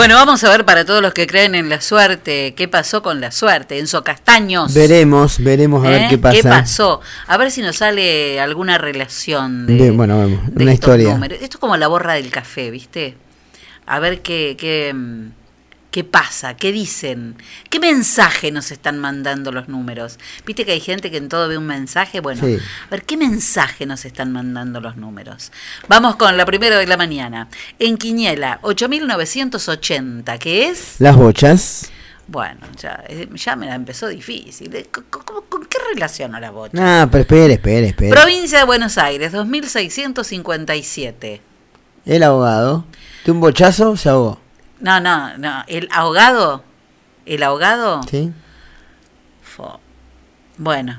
Bueno, vamos a ver para todos los que creen en la suerte, qué pasó con la suerte. Enzo Castaños. Veremos, veremos a ver ¿eh? qué pasa. ¿Qué pasó? A ver si nos sale alguna relación de, bueno, vemos, de una estos historia. números. Esto es como la borra del café, ¿viste? A ver qué, qué, mm, qué pasa, qué dicen, qué mensaje nos están mandando los números. ¿Viste que hay gente que en todo ve un mensaje? Bueno, Sí. a ver qué mensaje nos están mandando los números. Vamos con la primera de la mañana. En Quiniela, 8980, ¿qué es? Las bochas. Bueno, ya, eh, ya me la empezó difícil. Eh, ¿Con, con- con qué relaciono la bocha? Ah, pero espere, espere, espere. Provincia de Buenos Aires, 2657. El abogado. De un bochazo se ahogó. No, no, no. El ahogado. El ahogado. ¿Sí? Fo. Bueno,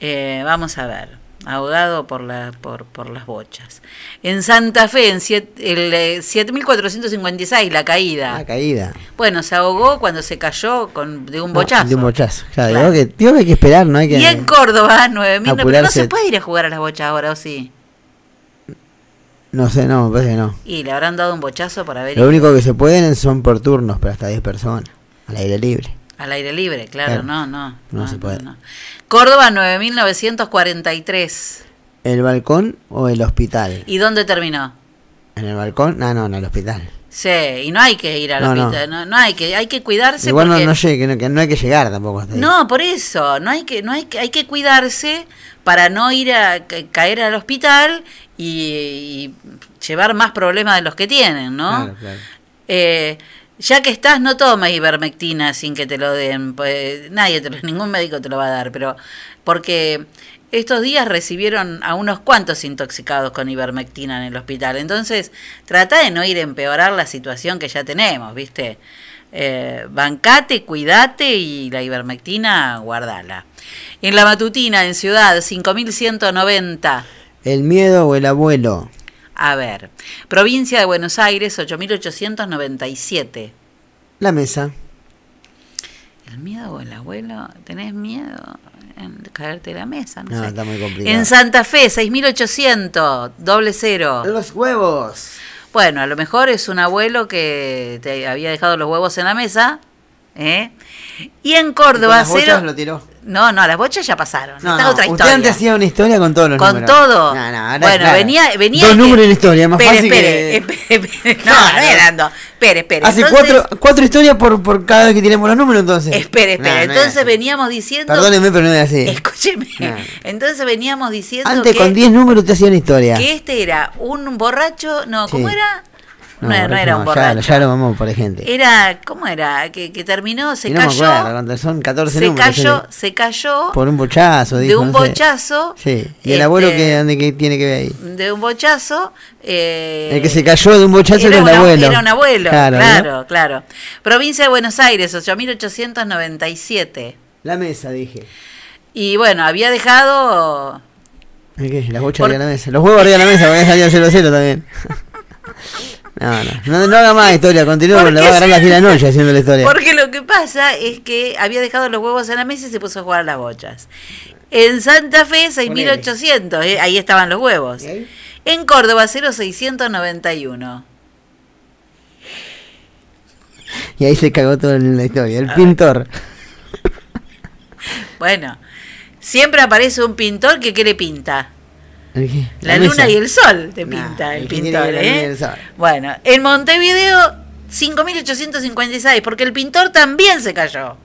eh, vamos a ver. Ahogado por, la, por, por las bochas. En Santa Fe, en siet- el eh, 7456, la caída. La caída. Bueno, se ahogó cuando se cayó con, de un No, bochazo. de un bochazo. Claro, Claro. Digo, que, digo que hay que esperar, no hay que. Y en Córdoba, 9000. Pero no se puede ir a jugar a las bochas ahora, ¿o sí? No sé, no, me parece que no. Y le habrán dado un bochazo por haber Lo único que se pueden son por turnos, pero hasta 10 personas. Al aire libre. al aire libre, claro, Claro. no, no. No se puede. Córdoba, 9943. ¿El balcón o el hospital? ¿Y dónde terminó? ¿En el balcón? No, no, en el hospital. Sí, y no hay que ir al No, no. hospital, no, no hay que, hay que cuidarse Igual no, porque no llegue, no, que no hay que llegar tampoco hasta ahí. No, por eso, no hay que, no hay que, hay que cuidarse para no ir a ca- caer al hospital y, y llevar más problemas de los que tienen, ¿no? Claro, claro. Eh, ya que estás, no tomes ivermectina sin que te lo den. pues, nadie, te lo- ningún médico te lo va a dar, pero porque estos días recibieron a unos cuantos intoxicados con ivermectina en el hospital. Entonces, trata de no ir a empeorar la situación que ya tenemos, ¿viste? Eh, bancate, cuidate y la ivermectina, guardala. En la matutina, en Ciudad, 5190. ¿El miedo o el abuelo? A ver, provincia de Buenos Aires, 8897. La mesa. ¿El miedo o el abuelo? ¿Tenés miedo en caerte de la mesa? No, No, sé. está muy complicado. En Santa Fe, 6800, doble cero. Los huevos. Bueno, a lo mejor es un abuelo que te había dejado los huevos en la mesa ¿eh? Y en Córdoba, las bochas cero. lo tiró. No, no, las bochas ya pasaron. No, Esta no, es otra usted historia. antes hacía una historia con todos los Con números. todo. No, no, ahora, bueno, claro. venía, venía. Dos que- números en la historia, más fácil que... espere. No, no. Espere, espere. Hace Entonces- cuatro, cuatro historias por, por cada vez que tiremos los números, entonces. Espere, espere. Entonces veníamos diciendo. Perdóneme, pero no es así. Escúcheme. Entonces veníamos diciendo Antes que, con 10 números te hacía una historia. que este era un borracho. No, ¿cómo Sí. era? No, No, era- no era un ya- borracho. Ya, lo vamos por gente. Era, ¿cómo era? Que, que terminó, se no me cayó. acuerdo, cuando son 14 se números. cayó, sí. se cayó Por un bochazo, de dijo, un no sé. bochazo. Sí. ¿Y el abuelo este, que, dónde tiene que ver ahí? De un bochazo. eh, el que se cayó de un bochazo era, una- abuelo. Era un abuelo, Claro, claro, claro, Provincia de Buenos Aires, 8.897. La mesa, dije. Y bueno, había dejado... ¿El qué? Las bochas Por- arriba de la mesa. Los huevos arriba de la mesa, porque salía 0-0 también. No, no, no, no haga más historia, continúa, le va a agarrar sí. la fila noche haciendo la historia. Porque lo que pasa es que había dejado los huevos en la mesa y se puso a jugar a las bochas. En Santa Fe, 6.800, eh, ahí estaban los huevos. En Córdoba, 0.691. Y ahí se cagó todo en la historia. El pintor. Bueno, siempre aparece un pintor que ¿qué le pinta? La, luna y el sol te pinta el pintor, la ¿eh? el sol. Bueno, en Montevideo 5.856, porque el pintor también se cayó.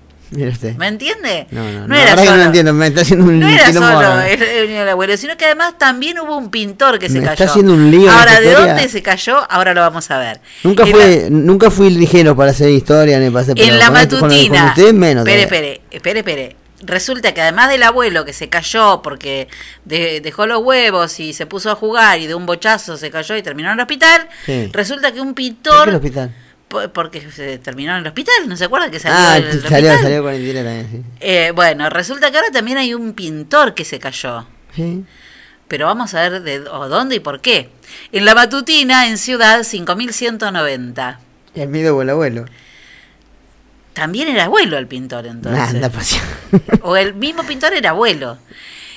¿Me entiende? No, no, no. No la era no solo- lo entiendo, me está haciendo un No era solo el, el- el abuelo, sino que además también hubo un pintor que se Me cayó. está haciendo un lío Ahora, ¿de historia. dónde se cayó? Ahora lo vamos a ver. Nunca fue, nunca fui ligero para hacer historia ni para hacer En la esto- con- matutina. Con, usted menos. Espere, espere, espere, espere. Resulta que además del abuelo que se cayó porque de- dejó los huevos y se puso a jugar y de un bochazo se cayó y terminó en el hospital, Sí. resulta que un ¿Por qué pintor... el Porque se terminó en el hospital, ¿no se acuerdan que salió Ah, del salió, hospital? salió 43 también, sí. Eh, bueno, resulta que ahora también hay un pintor que se cayó. Sí. Pero vamos a ver de o dónde y por qué. En la matutina, en Ciudad, 5190. Y el miedo o el abuelo. También era abuelo el pintor entonces. Anda, pasión. O el mismo pintor era abuelo.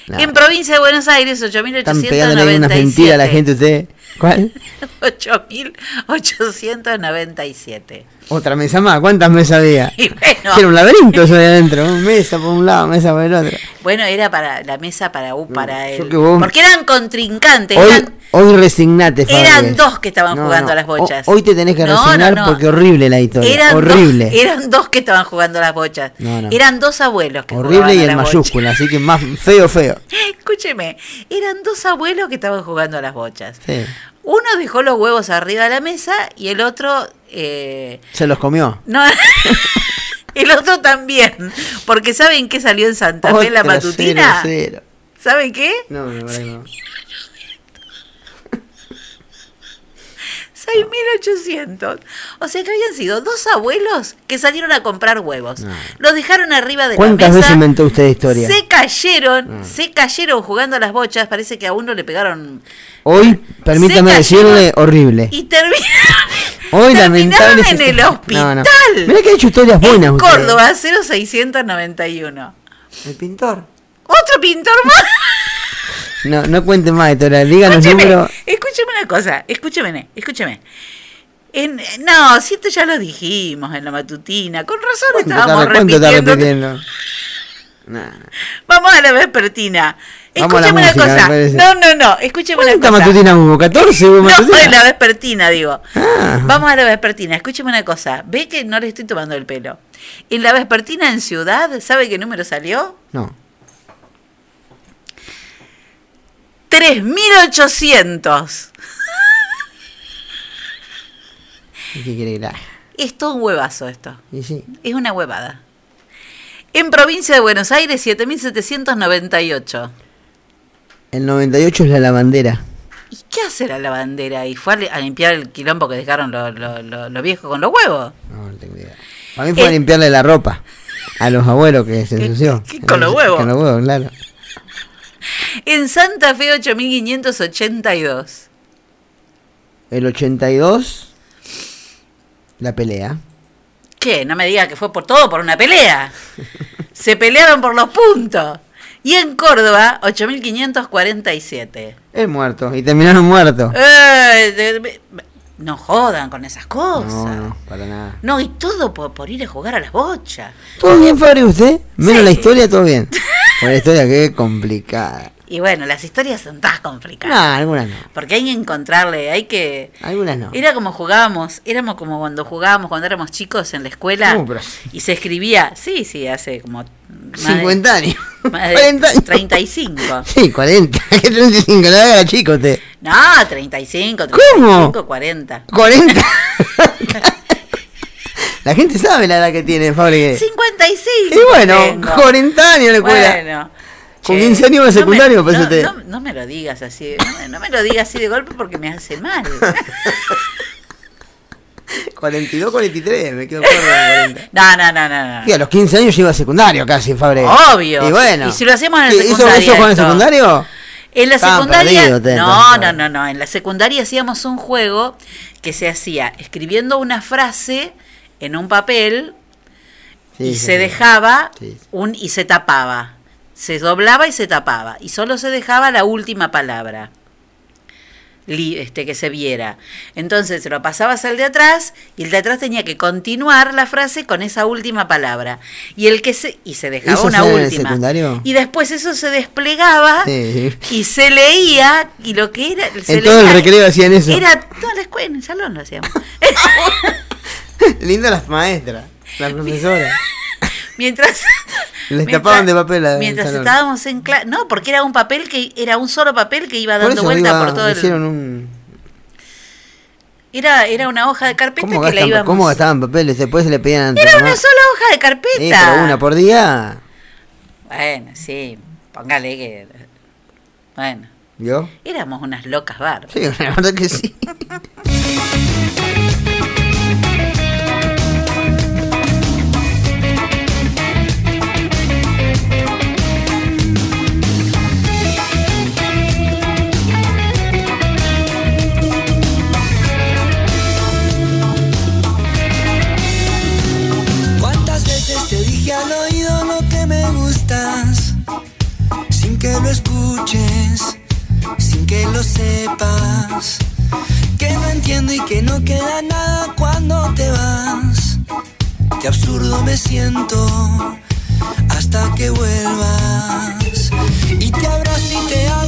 No. En provincia de Buenos Aires, Están pegándole ahí unas mentiras a la 8.897. gente usted. ¿Cuál? 8.897. Otra mesa más. ¿Cuántas mesas había? Y bueno, Era un laberinto eso de adentro. Mesa por un lado, mesa por el otro. bueno, era para la mesa para, u- para él. vos- Porque eran contrincantes. Hoy, eran, hoy resignate, eran dos que estaban No, jugando no. a las bochas. Ho- Hoy te tenés que resignar porque horrible la historia. Eran horrible. Dos, eran dos que estaban jugando a las bochas. No, no. Eran dos abuelos que horrible jugaban y a en las bochas. mayúscula, así que más feo, feo. Escúcheme, eran dos abuelos que estaban jugando a las bochas. Sí. Uno dejó los huevos arriba de la mesa y el otro... eh, Se los comió. no, el otro también. Porque ¿saben qué salió en Santa Fe la matutina? cero, cero. ¿Saben qué? No, no, no, no. 6.800. O sea que habían sido dos abuelos que salieron a comprar huevos. No. Los dejaron arriba de la ¿Cuántas mesa. veces inventó usted historia? Se cayeron, Ah. se cayeron jugando a las bochas. Parece que a uno le pegaron. Hoy, permítame decirle, horrible. Y terminaron, Hoy lamentable. en el hospital. No, no. Mirá que ha hecho historias buenas en. Córdoba, 0691. El pintor. Otro pintor más. No, no cuente más historia. Diga los Escúcheme, números. escúcheme una cosa, escúcheme, escúcheme. En, no, si esto ya lo dijimos en la matutina, con razón ¿Cuánto estábamos está, cuánto está repitiendo. repitiendo? No, no. Vamos a la vespertina. Escúcheme una música, cosa. No, no, no, escúcheme una ¿Cuánta cosa. matutina hubo? ¿14 hubo No, matutina? en la vespertina, digo. Ah. Vamos a la vespertina. Escúcheme una cosa. Ve que no le estoy tomando el pelo. En la vespertina en Ciudad, ¿sabe qué número salió? No. 3.800. ¿Qué quiere haga? Es todo un huevazo esto. Y sí. Es una huevada. En provincia de Buenos Aires, 7.798. El 98 es la lavandera. ¿Y qué hace la lavandera? ¿Y fue a, li- a limpiar el quilombo que dejaron los viejos con los huevos? No, no tengo idea. Para mí fue a Eh. limpiarle la ropa a los abuelos que se ensució. con los huevos? Con los huevos, claro. En Santa Fe, 8.582. El 82, la pelea. ¿Qué? No me diga que fue por todo por una pelea. Se pelearon por los puntos. Y en Córdoba, 8.547. El muerto. Y terminaron muertos. Eh, de- de- No jodan con esas cosas. No, no, para nada. No, y todo por, por ir a jugar a las bochas. ¿Todo bien, Fabre, usted? Menos Sí. la historia, todo bien. Con la historia es complicada. Y bueno, las historias son tan No, complicadas. algunas no. Porque hay que encontrarle, hay que... Algunas no. Era como jugábamos, éramos como cuando jugábamos cuando éramos chicos en la escuela No, pero- y se escribía, sí, sí, hace como... más de- 50 años. más de 40 años. 35. Sí, 40. ¿Qué 35? La edad era chico usted. No, 35, ¿Cómo? 35, 40. 40. La gente sabe la edad que tiene, Fabre. 55. Y bueno, tengo. 40 años en la escuela. Bueno. Con che, 15 años iba a no me- secundario, parece no, usted. no- no me lo digas así, no me, no me lo digas así de golpe porque me hace mal. 42, 43, me quedo corto con 40. No, no, no, no. no. A los 15 años yo iba a secundario casi, Fabre. Obvio. Y bueno. Y si lo hacemos en el ¿Hizo- secundario ¿Hizo con el secundario? En la secundaria. no, no, no, no. En la secundaria hacíamos un juego que se hacía escribiendo una frase en un papel Sí, y sí, se sí. dejaba un y se tapaba. Se doblaba y se tapaba. Y solo se dejaba la última palabra. este, que se viera. Entonces se lo pasabas al de atrás y el de atrás tenía que continuar la frase con esa última palabra. Y el que se y se dejaba ¿Eso una hacían en el última. secundario? Y después eso se desplegaba Sí. y se leía y lo que era se En todo el recreo hacían eso. Era toda la escuela, en el salón lo hacíamos. Linda las maestras, las profesoras. Mientras Les mientras- tapaban de papel a- Mientras estábamos en clase, no, porque era un papel que era un solo papel que iba Por dando eso vuelta iba- por todo el un... Era era una hoja de carpeta ¿Cómo, que la gastan, íbamos ¿Cómo gastaban papeles? Después se le pedían... Era una sola hoja de carpeta. Pero una por día. Bueno, sí, póngale que bueno, ¿Vio? éramos unas locas bar. Sí, la verdad que sí. escuches, sin que lo sepas. Que no entiendo y que no queda nada cuando te vas. Qué absurdo me siento hasta que vuelvas. Y te abrazo y te hago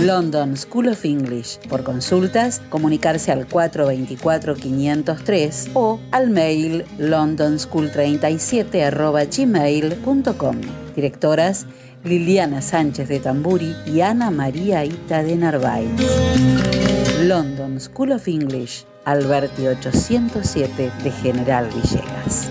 London School of English. Por consultas, comunicarse al 424-503 o al mail londonschool37 Directoras Liliana Sánchez de Tamburi y Ana María Ita de Narváez. London School of English, Alberti 807 de General Villegas.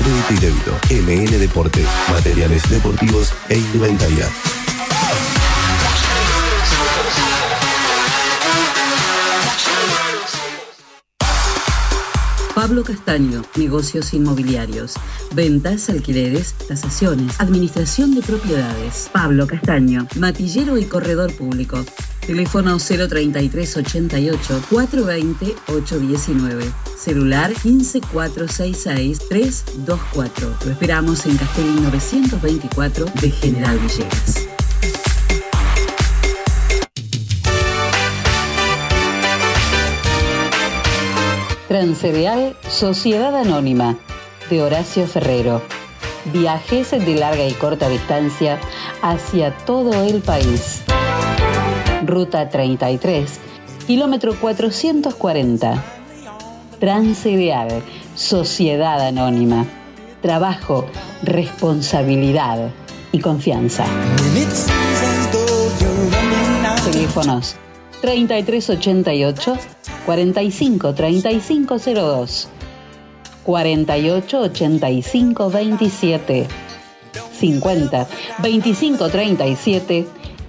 crédito y débito. MN Deporte, materiales deportivos e indumentaria. Pablo Castaño, negocios inmobiliarios, ventas, alquileres, tasaciones, administración de propiedades. Pablo Castaño, matillero y corredor público. Teléfono 033 88 420 819. Celular 15466 324. Lo esperamos en Castellín 924 de General Villegas. Transcereal Sociedad Anónima de Horacio Ferrero. Viajes de larga y corta distancia hacia todo el país. Ruta 33, kilómetro 440. Transcereal Sociedad Anónima. Trabajo, responsabilidad y confianza. Teléfonos 3388 45 3502 48 85 27 50 25 37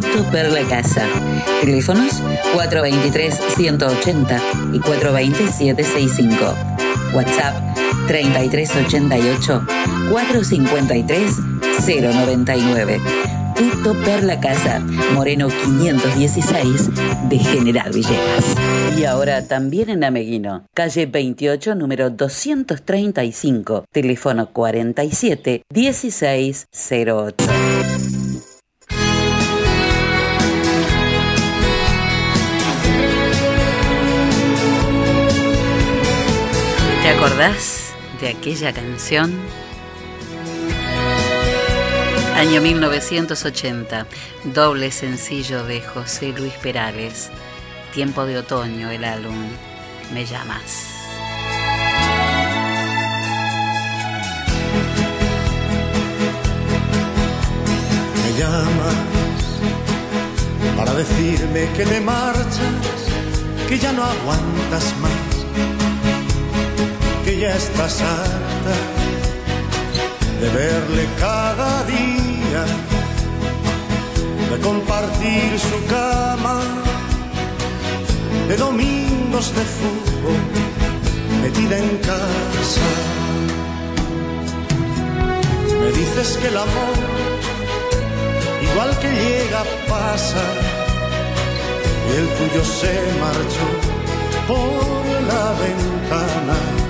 Tutto per la casa. Teléfonos 423-180 y 420-765. WhatsApp 3388-453-099. Tutto per la casa. Moreno 516 de General Villegas. Y ahora también en Ameguino. Calle 28, número 235. Teléfono 47 1608. ¿Te acordás de aquella canción? Año 1980, doble sencillo de José Luis Perales, Tiempo de Otoño, el álbum Me llamas. Me llamas para decirme que te marchas, que ya no aguantas más, que ya estás harta de verle cada día, de compartir su cama, de domingos de fútbol, metida en casa. Me dices que el amor, igual que llega, pasa, y el tuyo se marchó por la ventana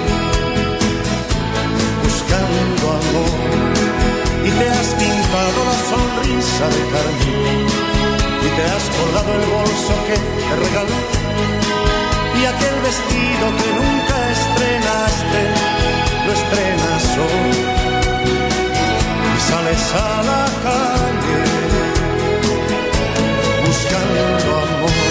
pintado la sonrisa de carmín y te has colgado el bolso que te regaló y aquel vestido que nunca estrenaste lo estrenas hoy y sales a la calle buscando amor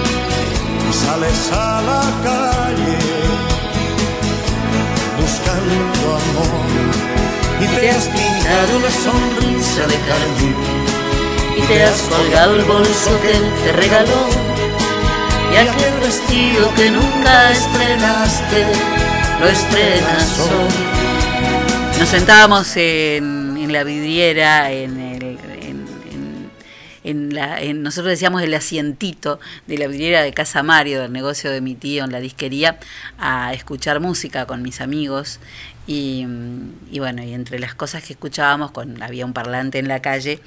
y sales a la calle buscando amor. Y te has pintado una sonrisa de carmín. Y te has colgado el bolso que él te regaló. Y aquel vestido que nunca estrenaste lo estrenas hoy. Nos sentábamos en, en la vidriera, en la, en- nosotros decíamos el asientito de la vidriera de Casa Mario, del negocio de mi tío en la disquería, a escuchar música con mis amigos. Y, mm, y bueno, y entre las cosas que escuchábamos, con, había un parlante en la calle,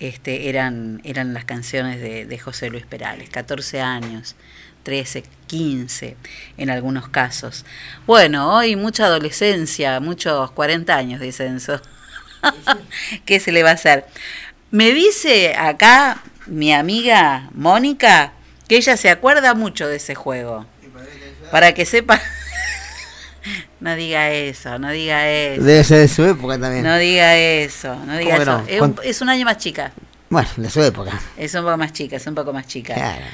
este, eran, eran las canciones de, de José Luis Perales, 14 años, 13, 15 en algunos casos. Bueno, hoy mucha adolescencia, muchos 40 años, dice Enzo. ¿Qué se le va a hacer? Me dice acá mi amiga Mónica que ella se acuerda mucho de ese juego. Para que sepa. no diga eso, no diga eso. Debe ser de su época también. No diga eso, no diga ¿Cómo eso. no? Es, un, es un año más chica. Bueno, de su época. Es un poco más chica, es un poco más chica. Claro.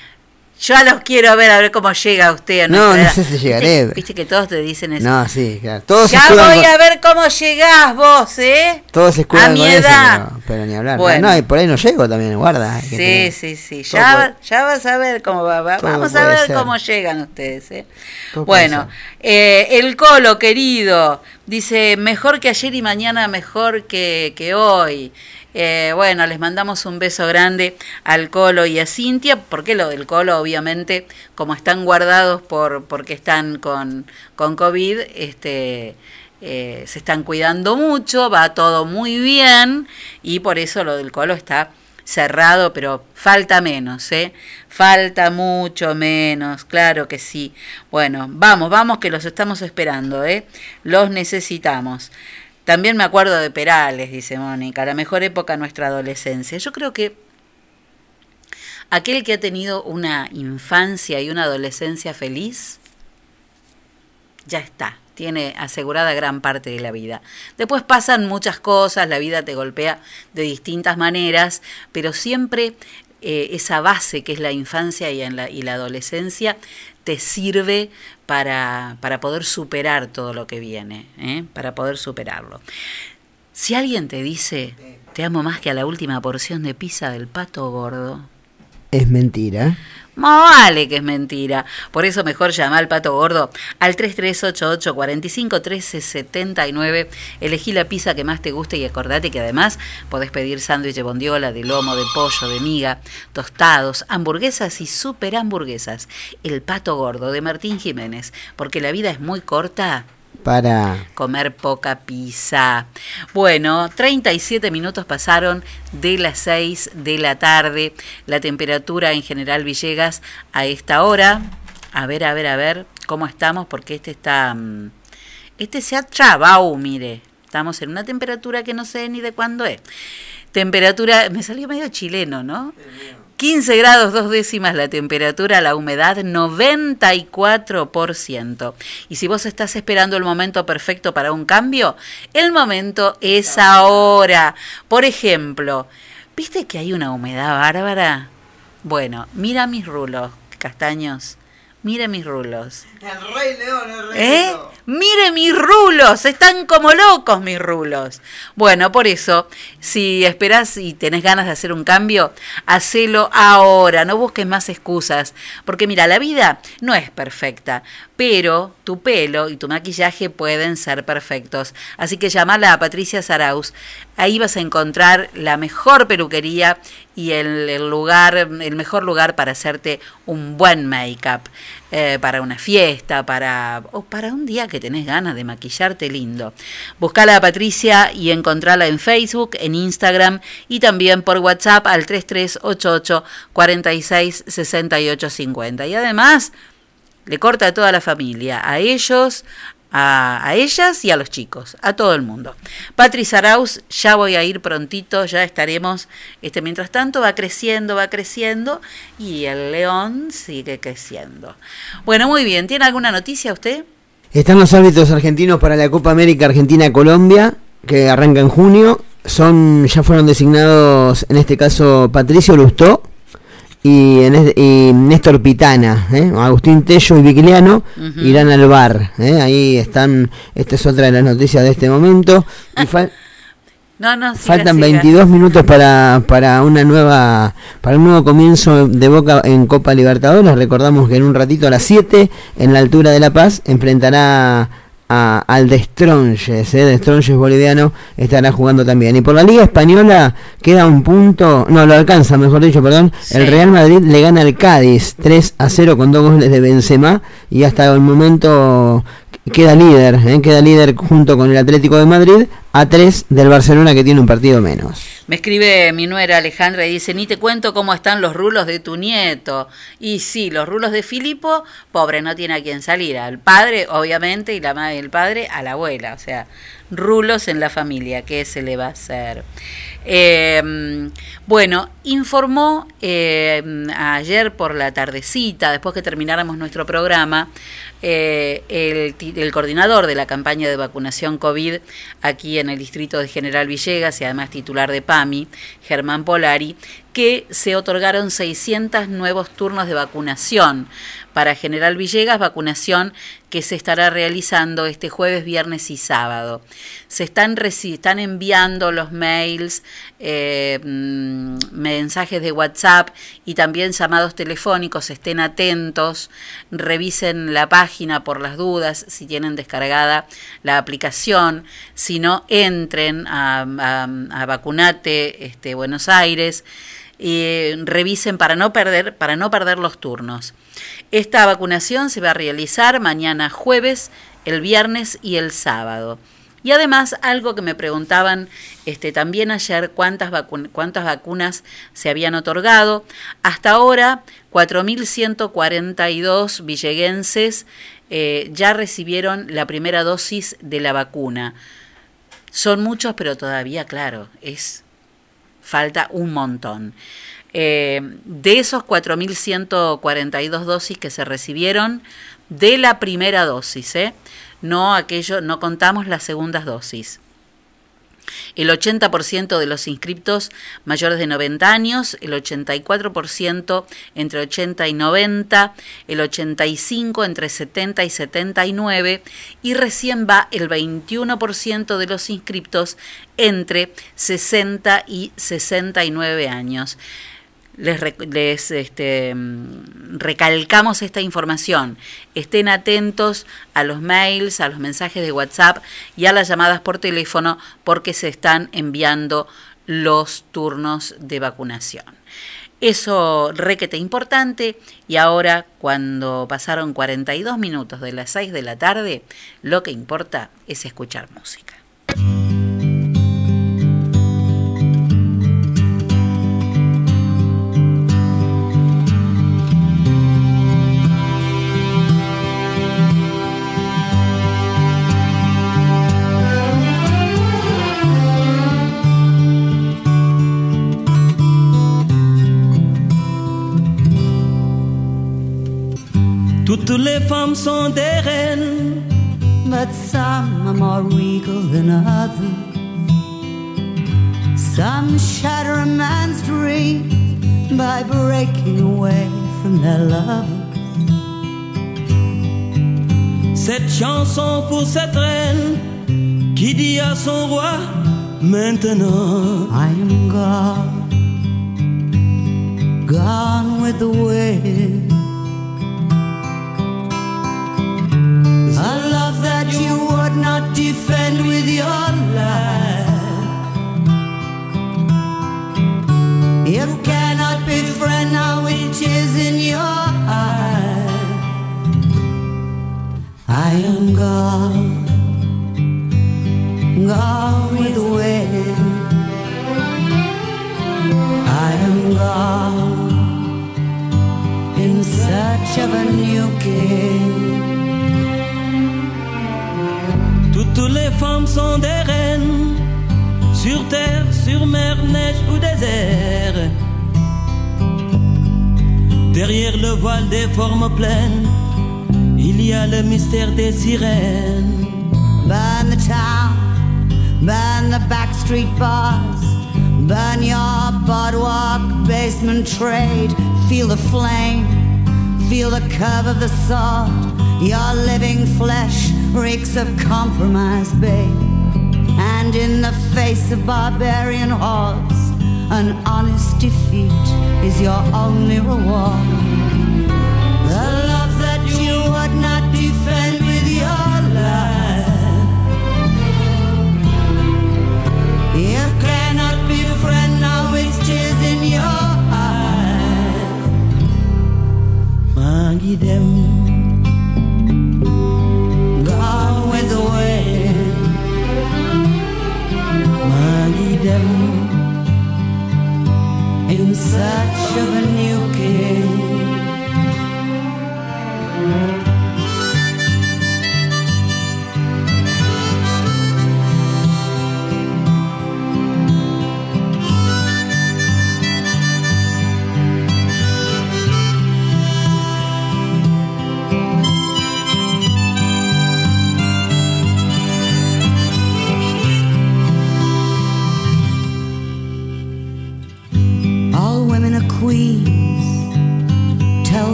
Yo los quiero ver a ver cómo llega usted a No, no edad. sé si llegaré. ¿Viste, viste que todos te dicen eso. No, sí, claro. Todos ya voy con- a ver cómo llegás vos, ¿eh? Todos se escudan a mi con eso, edad. pero, pero ni hablar. Bueno. No, y por ahí no llego también, guarda. que Sí, sí, sí. Ya, puede- ya vas a ver cómo va. va- Vamos a ver ser. cómo llegan ustedes. ¿eh? Todo Bueno, eh, el Colo, querido, dice, mejor que ayer y mañana mejor que, que hoy. Eh, bueno, les mandamos un beso grande al Colo y a Cintia, porque lo del Colo, obviamente, como están guardados por porque están con, con COVID, este, eh, se están cuidando mucho, va todo muy bien y por eso lo del Colo está cerrado, pero falta menos, ¿eh? Falta mucho menos, claro que sí. Bueno, vamos, vamos que los estamos esperando, ¿eh? Los necesitamos. También me acuerdo de Perales, dice Mónica, la mejor época de nuestra adolescencia. Yo creo que aquel que ha tenido una infancia y una adolescencia feliz, ya está, tiene asegurada gran parte de la vida. Después pasan muchas cosas, la vida te golpea de distintas maneras, pero siempre eh, esa base que es la infancia y, la adolescencia te sirve para, para poder superar todo lo que viene, ¿eh? para poder superarlo. Si alguien te dice, te amo más que a la última porción de pizza del pato gordo, Es mentira. Más vale que es mentira. Por eso mejor llama al pato gordo al 3388 45 1379. Elegí la pizza que más te guste y acordate que además podés pedir sándwich de bondiola, de lomo, de pollo, de miga, tostados, hamburguesas y super hamburguesas. El pato gordo de Martín Jiménez. Porque la vida es muy corta Para. comer poca pizza. Bueno, 37 minutos pasaron de las 6 de la tarde. La temperatura en General Villegas a esta hora. A ver, a ver, a ver cómo estamos, porque este está. mm, Este se ha trabado, mire. Estamos en una temperatura que no sé ni de cuándo es. Temperatura, me salió medio chileno, ¿no? 15 grados dos décimas la temperatura, la humedad 94%. Y si vos estás esperando el momento perfecto para un cambio, el momento es ahora. Por ejemplo, ¿viste que hay una humedad bárbara? Bueno, mira mis rulos, castaños. Mira mis rulos. El Rey León, el ¿Eh? Mire mis rulos, están como locos mis rulos. Bueno, por eso, si esperás y tenés ganas de hacer un cambio, hacelo ahora, no busques más excusas. Porque mira, la vida no es perfecta, pero tu pelo y tu maquillaje pueden ser perfectos. Así que llamala a Patricia Saraus. Ahí vas a encontrar la mejor peluquería y el, lugar, el mejor lugar para hacerte un buen make-up. eh, para una fiesta, para, o para un día que tenés ganas de maquillarte lindo. Buscala a Patricia y encontrala en Facebook, en Instagram y también por WhatsApp al 3388 46 68 50. Y además, le corta a toda la familia, a ellos, a, a ellas y a los chicos, a todo el mundo. Patri Saraus, ya voy a ir prontito, ya estaremos, este, mientras tanto va creciendo, va creciendo y el león sigue creciendo. Bueno, muy bien, ¿tiene alguna noticia usted? Están los árbitros argentinos para la Copa América Argentina-Colombia, que arranca en junio. Son, ya fueron designados, en este caso, Patricio Lustó y, y Néstor Pitana, ¿eh? Agustín Tello y Vigliano irán al bar. ¿eh? Ahí están, esta es otra de las noticias de este momento. Y fal- No, no, siga, Faltan siga. 22 minutos para, para una nueva para un nuevo comienzo de Boca en Copa Libertadores. Recordamos que en un ratito a las 7 en la altura de La Paz enfrentará a- al de Stronges, ¿eh? de Stronges boliviano estará jugando también. Y por la Liga Española queda un punto, no, lo alcanza, mejor dicho, perdón. El Real Madrid le gana al Cádiz 3 a 0 con dos goles de Benzema y hasta el momento queda líder, ¿eh? queda líder junto con el Atlético de Madrid a 3 del Barcelona que tiene un partido menos. Me escribe mi nuera Alejandra y dice, ni te cuento cómo están los rulos de tu nieto. Y sí, los rulos de Filipo, pobre, no tiene a quien salir. Al padre, obviamente, y la madre del padre, a la abuela. O sea, rulos en la familia, ¿qué se le va a hacer? Eh, bueno, informó eh, ayer por la tardecita, después que termináramos nuestro programa, eh, el, el, coordinador de la campaña de vacunación COVID aquí en el distrito de General Villegas y además titular de PAMI, Germán Polari, que se otorgaron 600 nuevos turnos de vacunación para General Villegas, vacunación que se estará realizando este jueves, viernes y sábado. Se están, están enviando los mails, eh, mm, mensajes de WhatsApp y también llamados telefónicos. Estén atentos, revisen la página por las dudas, si tienen descargada la aplicación, si no, entren a, a, a Vacunate este, Buenos Aires y revisen para no perder para no perder los turnos. Esta vacunación se va a realizar mañana jueves, el viernes y el sábado. Y además, algo que me preguntaban este, también ayer, cuántas, cuántas vacunas se habían otorgado. Hasta ahora, 4.142 villeguenses eh, ya recibieron la primera dosis de la vacuna. Son muchos, pero todavía, claro, es falta un montón. Eh, de esos 4.142 dosis que se recibieron de la primera dosis, ¿eh? no aquello, no contamos las segundas dosis. El 80% de los inscriptos mayores de 90 años, el 84% entre 80 y 90, el 85 entre 70 y 79 y recién va el 21% de los inscriptos entre 60 y 69 años les, este, recalcamos esta información. Estén atentos a los mails, a los mensajes de WhatsApp y a las llamadas por teléfono porque se están enviando los turnos de vacunación. Eso requete importante y ahora cuando pasaron 42 minutos de las 6 de la tarde, lo que importa es escuchar música. Toutes les femmes sont des reines, but some are more regal than others. Some shatter a man's dreams by breaking away from their lovers. Cette chanson pour cette reine qui dit à son roi maintenant I am gone, gone with the wind. A love that you would not defend with your life. You cannot befriend now which is in your eyes. I am gone, gone with the wind. I am gone in search of a new king. Toutes les femmes sont des reines, sur terre, sur mer, neige ou désert. Derrière le voile des formes pleines, il y a le mystère des sirènes. Burn the town, burn the backstreet bars, burn your boardwalk, basement trade. Feel the flame, feel the curve of the sword. Your living flesh reeks of compromise, babe. And in the face of barbarian hordes, an honest defeat is your only reward.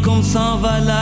qu'on s'en va là.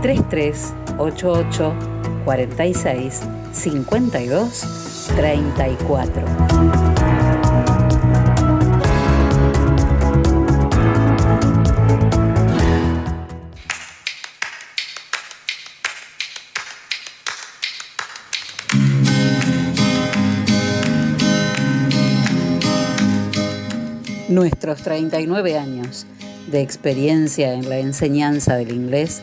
3388 46 52 34. Nuestros 39 años de experiencia en la enseñanza del inglés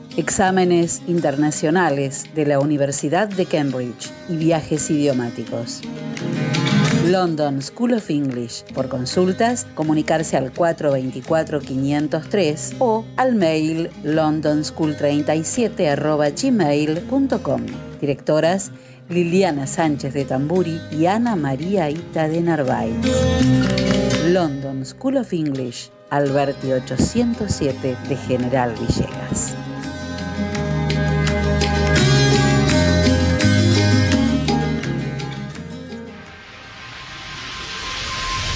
Exámenes internacionales de la Universidad de Cambridge y viajes idiomáticos. London School of English. Por consultas, comunicarse al 424-503 o al mail londonschool37 Directoras Liliana Sánchez de Tamburi y Ana María Ita de Narváez. London School of English, Alberti 807 de General Villegas.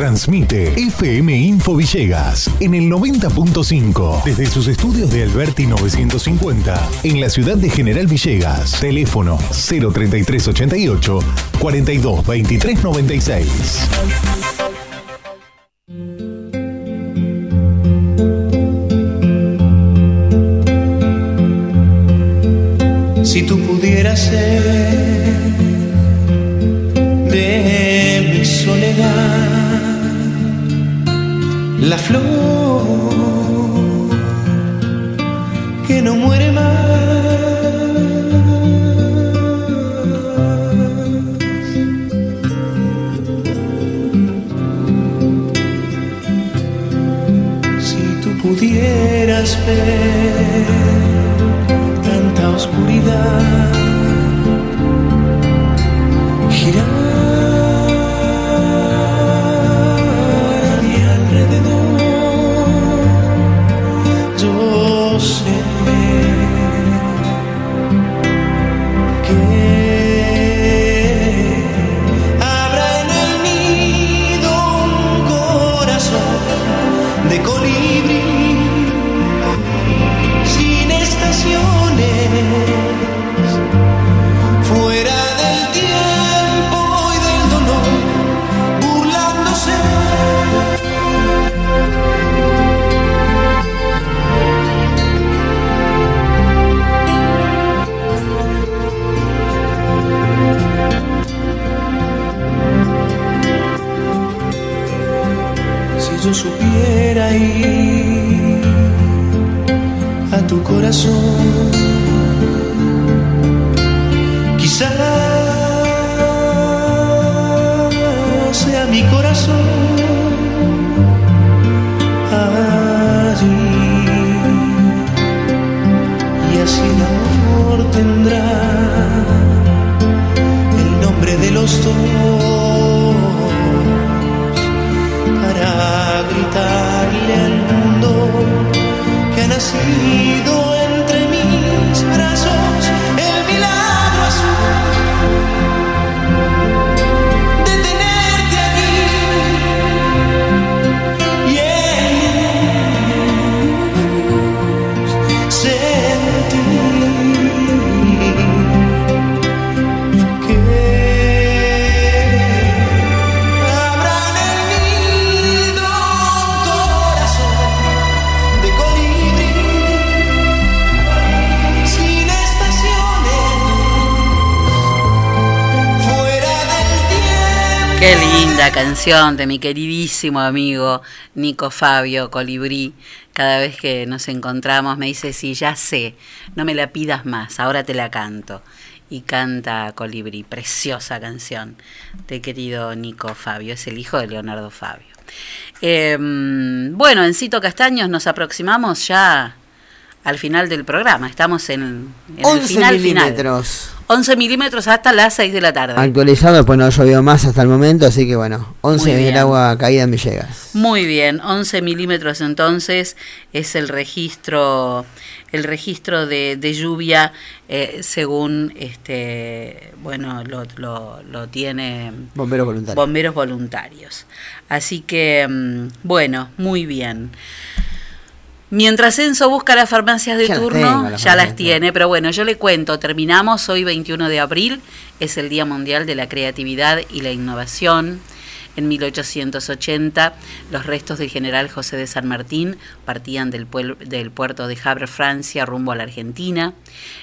Transmite FM Info Villegas en el 90.5 desde sus estudios de Alberti 950 en la ciudad de General Villegas. Teléfono 03388 42 23 96. Si tú pudieras ser la flor que no muere más. Si tú pudieras ver tanta oscuridad canción de mi queridísimo amigo Nico Fabio Colibrí. Cada vez que nos encontramos me dice, sí, ya sé, no me la pidas más, ahora te la canto. Y canta Colibrí, preciosa canción de querido Nico Fabio, es el hijo de Leonardo Fabio. Eh, bueno, en Cito Castaños nos aproximamos ya al final del programa, estamos en, en el 11 final final. milímetros. 11 milímetros hasta las 6 de la tarde. Actualizado, pues no llovió más hasta el momento, así que bueno, 11 Muy del agua caída en Villegas. Muy bien, 11 milímetros entonces es el registro, el registro de, de lluvia eh, según este, bueno, lo, lo, lo tiene Bomberos voluntarios. bomberos voluntarios. Así que, mm, bueno, muy bien. Mientras Enzo busca las farmacias de Ya turno, las ya las tiene, pero bueno, yo le cuento, terminamos hoy 21 de abril, es el Día Mundial de la Creatividad y la Innovación. En 1880, los restos del general José de San Martín partían del, del puerto de Havre, Francia, rumbo a la Argentina.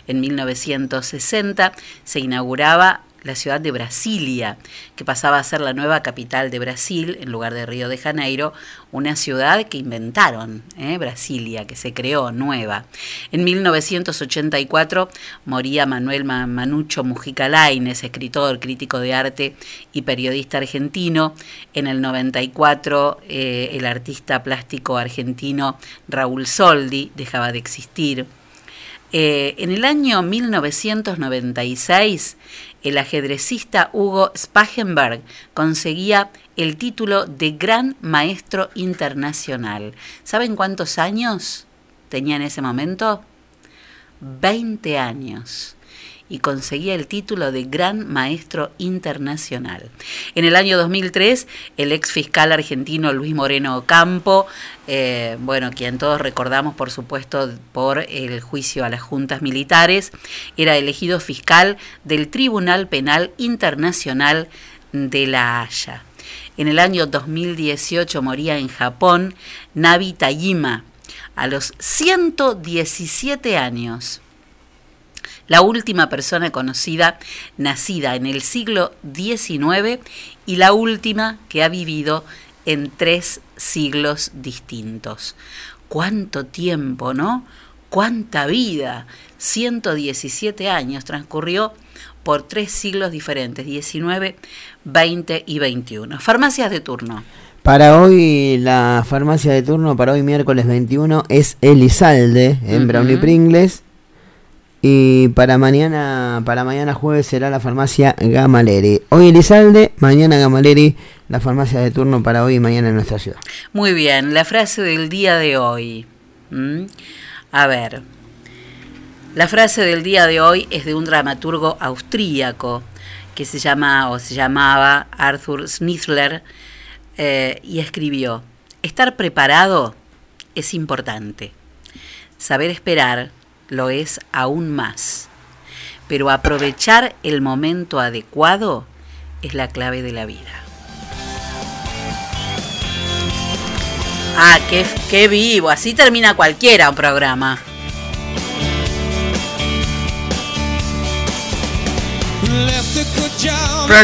En 1960 se inauguraba la ciudad de Brasilia, que pasaba a ser la nueva capital de Brasil en lugar de Río de Janeiro, una ciudad que inventaron, ¿eh? Brasilia, que se creó nueva. En 1984 moría Manuel Manucho Mujica Lainez, escritor, crítico de arte y periodista argentino. En el 94 eh, el artista plástico argentino Raúl Soldi dejaba de existir. Eh, en el año 1996, el ajedrecista Hugo Spagenberg conseguía el título de Gran Maestro Internacional. ¿Saben cuántos años tenía en ese momento? 20 años y conseguía el título de Gran Maestro Internacional. En el año 2003, el ex fiscal argentino Luis Moreno Ocampo, eh, bueno, quien todos recordamos por supuesto por el juicio a las juntas militares, era elegido fiscal del Tribunal Penal Internacional de La Haya. En el año 2018 moría en Japón Nabi Tajima, a los 117 años la última persona conocida nacida en el siglo XIX y la última que ha vivido en tres siglos distintos. ¿Cuánto tiempo, no? ¿Cuánta vida? 117 años transcurrió por tres siglos diferentes, 19, 20 y 21. Farmacias de turno. Para hoy, la farmacia de turno, para hoy miércoles 21, es Elizalde, en y Pringles. Y para mañana, para mañana jueves será la farmacia Gamaleri. Hoy Elizalde, mañana Gamaleri, la farmacia de turno para hoy y mañana en nuestra ciudad. Muy bien, la frase del día de hoy. A ver, la frase del día de hoy es de un dramaturgo austríaco que se llama o se llamaba Arthur Schnitzler eh, y escribió: Estar preparado es importante. Saber esperar lo es aún más. Pero aprovechar el momento adecuado es la clave de la vida. Ah, qué, qué vivo, así termina cualquiera un programa.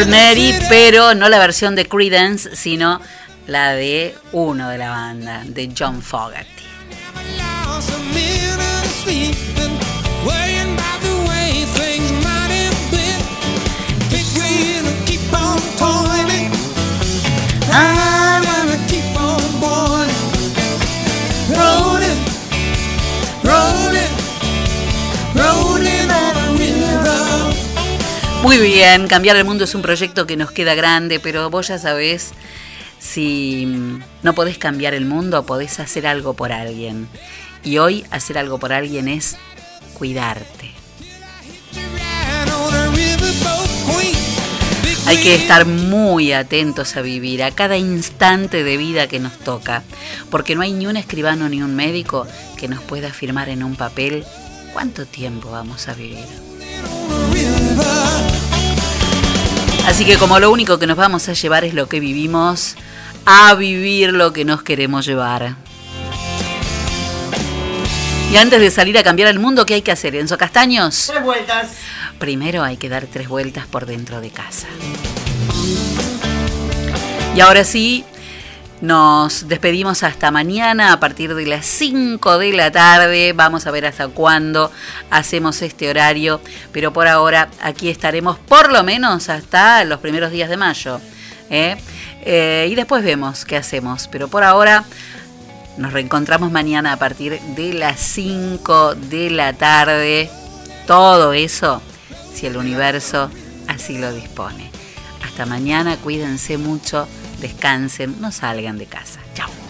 Neri, pero no la versión de Credence, sino la de uno de la banda, de John Fogerty. Muy bien, cambiar el mundo es un proyecto que nos queda grande, pero vos ya sabés, si no podés cambiar el mundo, podés hacer algo por alguien. Y hoy hacer algo por alguien es cuidarte. Hay que estar muy atentos a vivir a cada instante de vida que nos toca, porque no hay ni un escribano ni un médico que nos pueda afirmar en un papel cuánto tiempo vamos a vivir. Así que como lo único que nos vamos a llevar es lo que vivimos, a vivir lo que nos queremos llevar. Y antes de salir a cambiar el mundo, ¿qué hay que hacer, Enzo Castaños? Tres vueltas. Primero hay que dar tres vueltas por dentro de casa. Y ahora sí, nos despedimos hasta mañana a partir de las 5 de la tarde. Vamos a ver hasta cuándo hacemos este horario. Pero por ahora aquí estaremos por lo menos hasta los primeros días de mayo. ¿eh? Eh, y después vemos qué hacemos. Pero por ahora nos reencontramos mañana a partir de las 5 de la tarde. Todo eso si el universo así lo dispone. Hasta mañana, cuídense mucho descansen, no salgan de casa. Chao.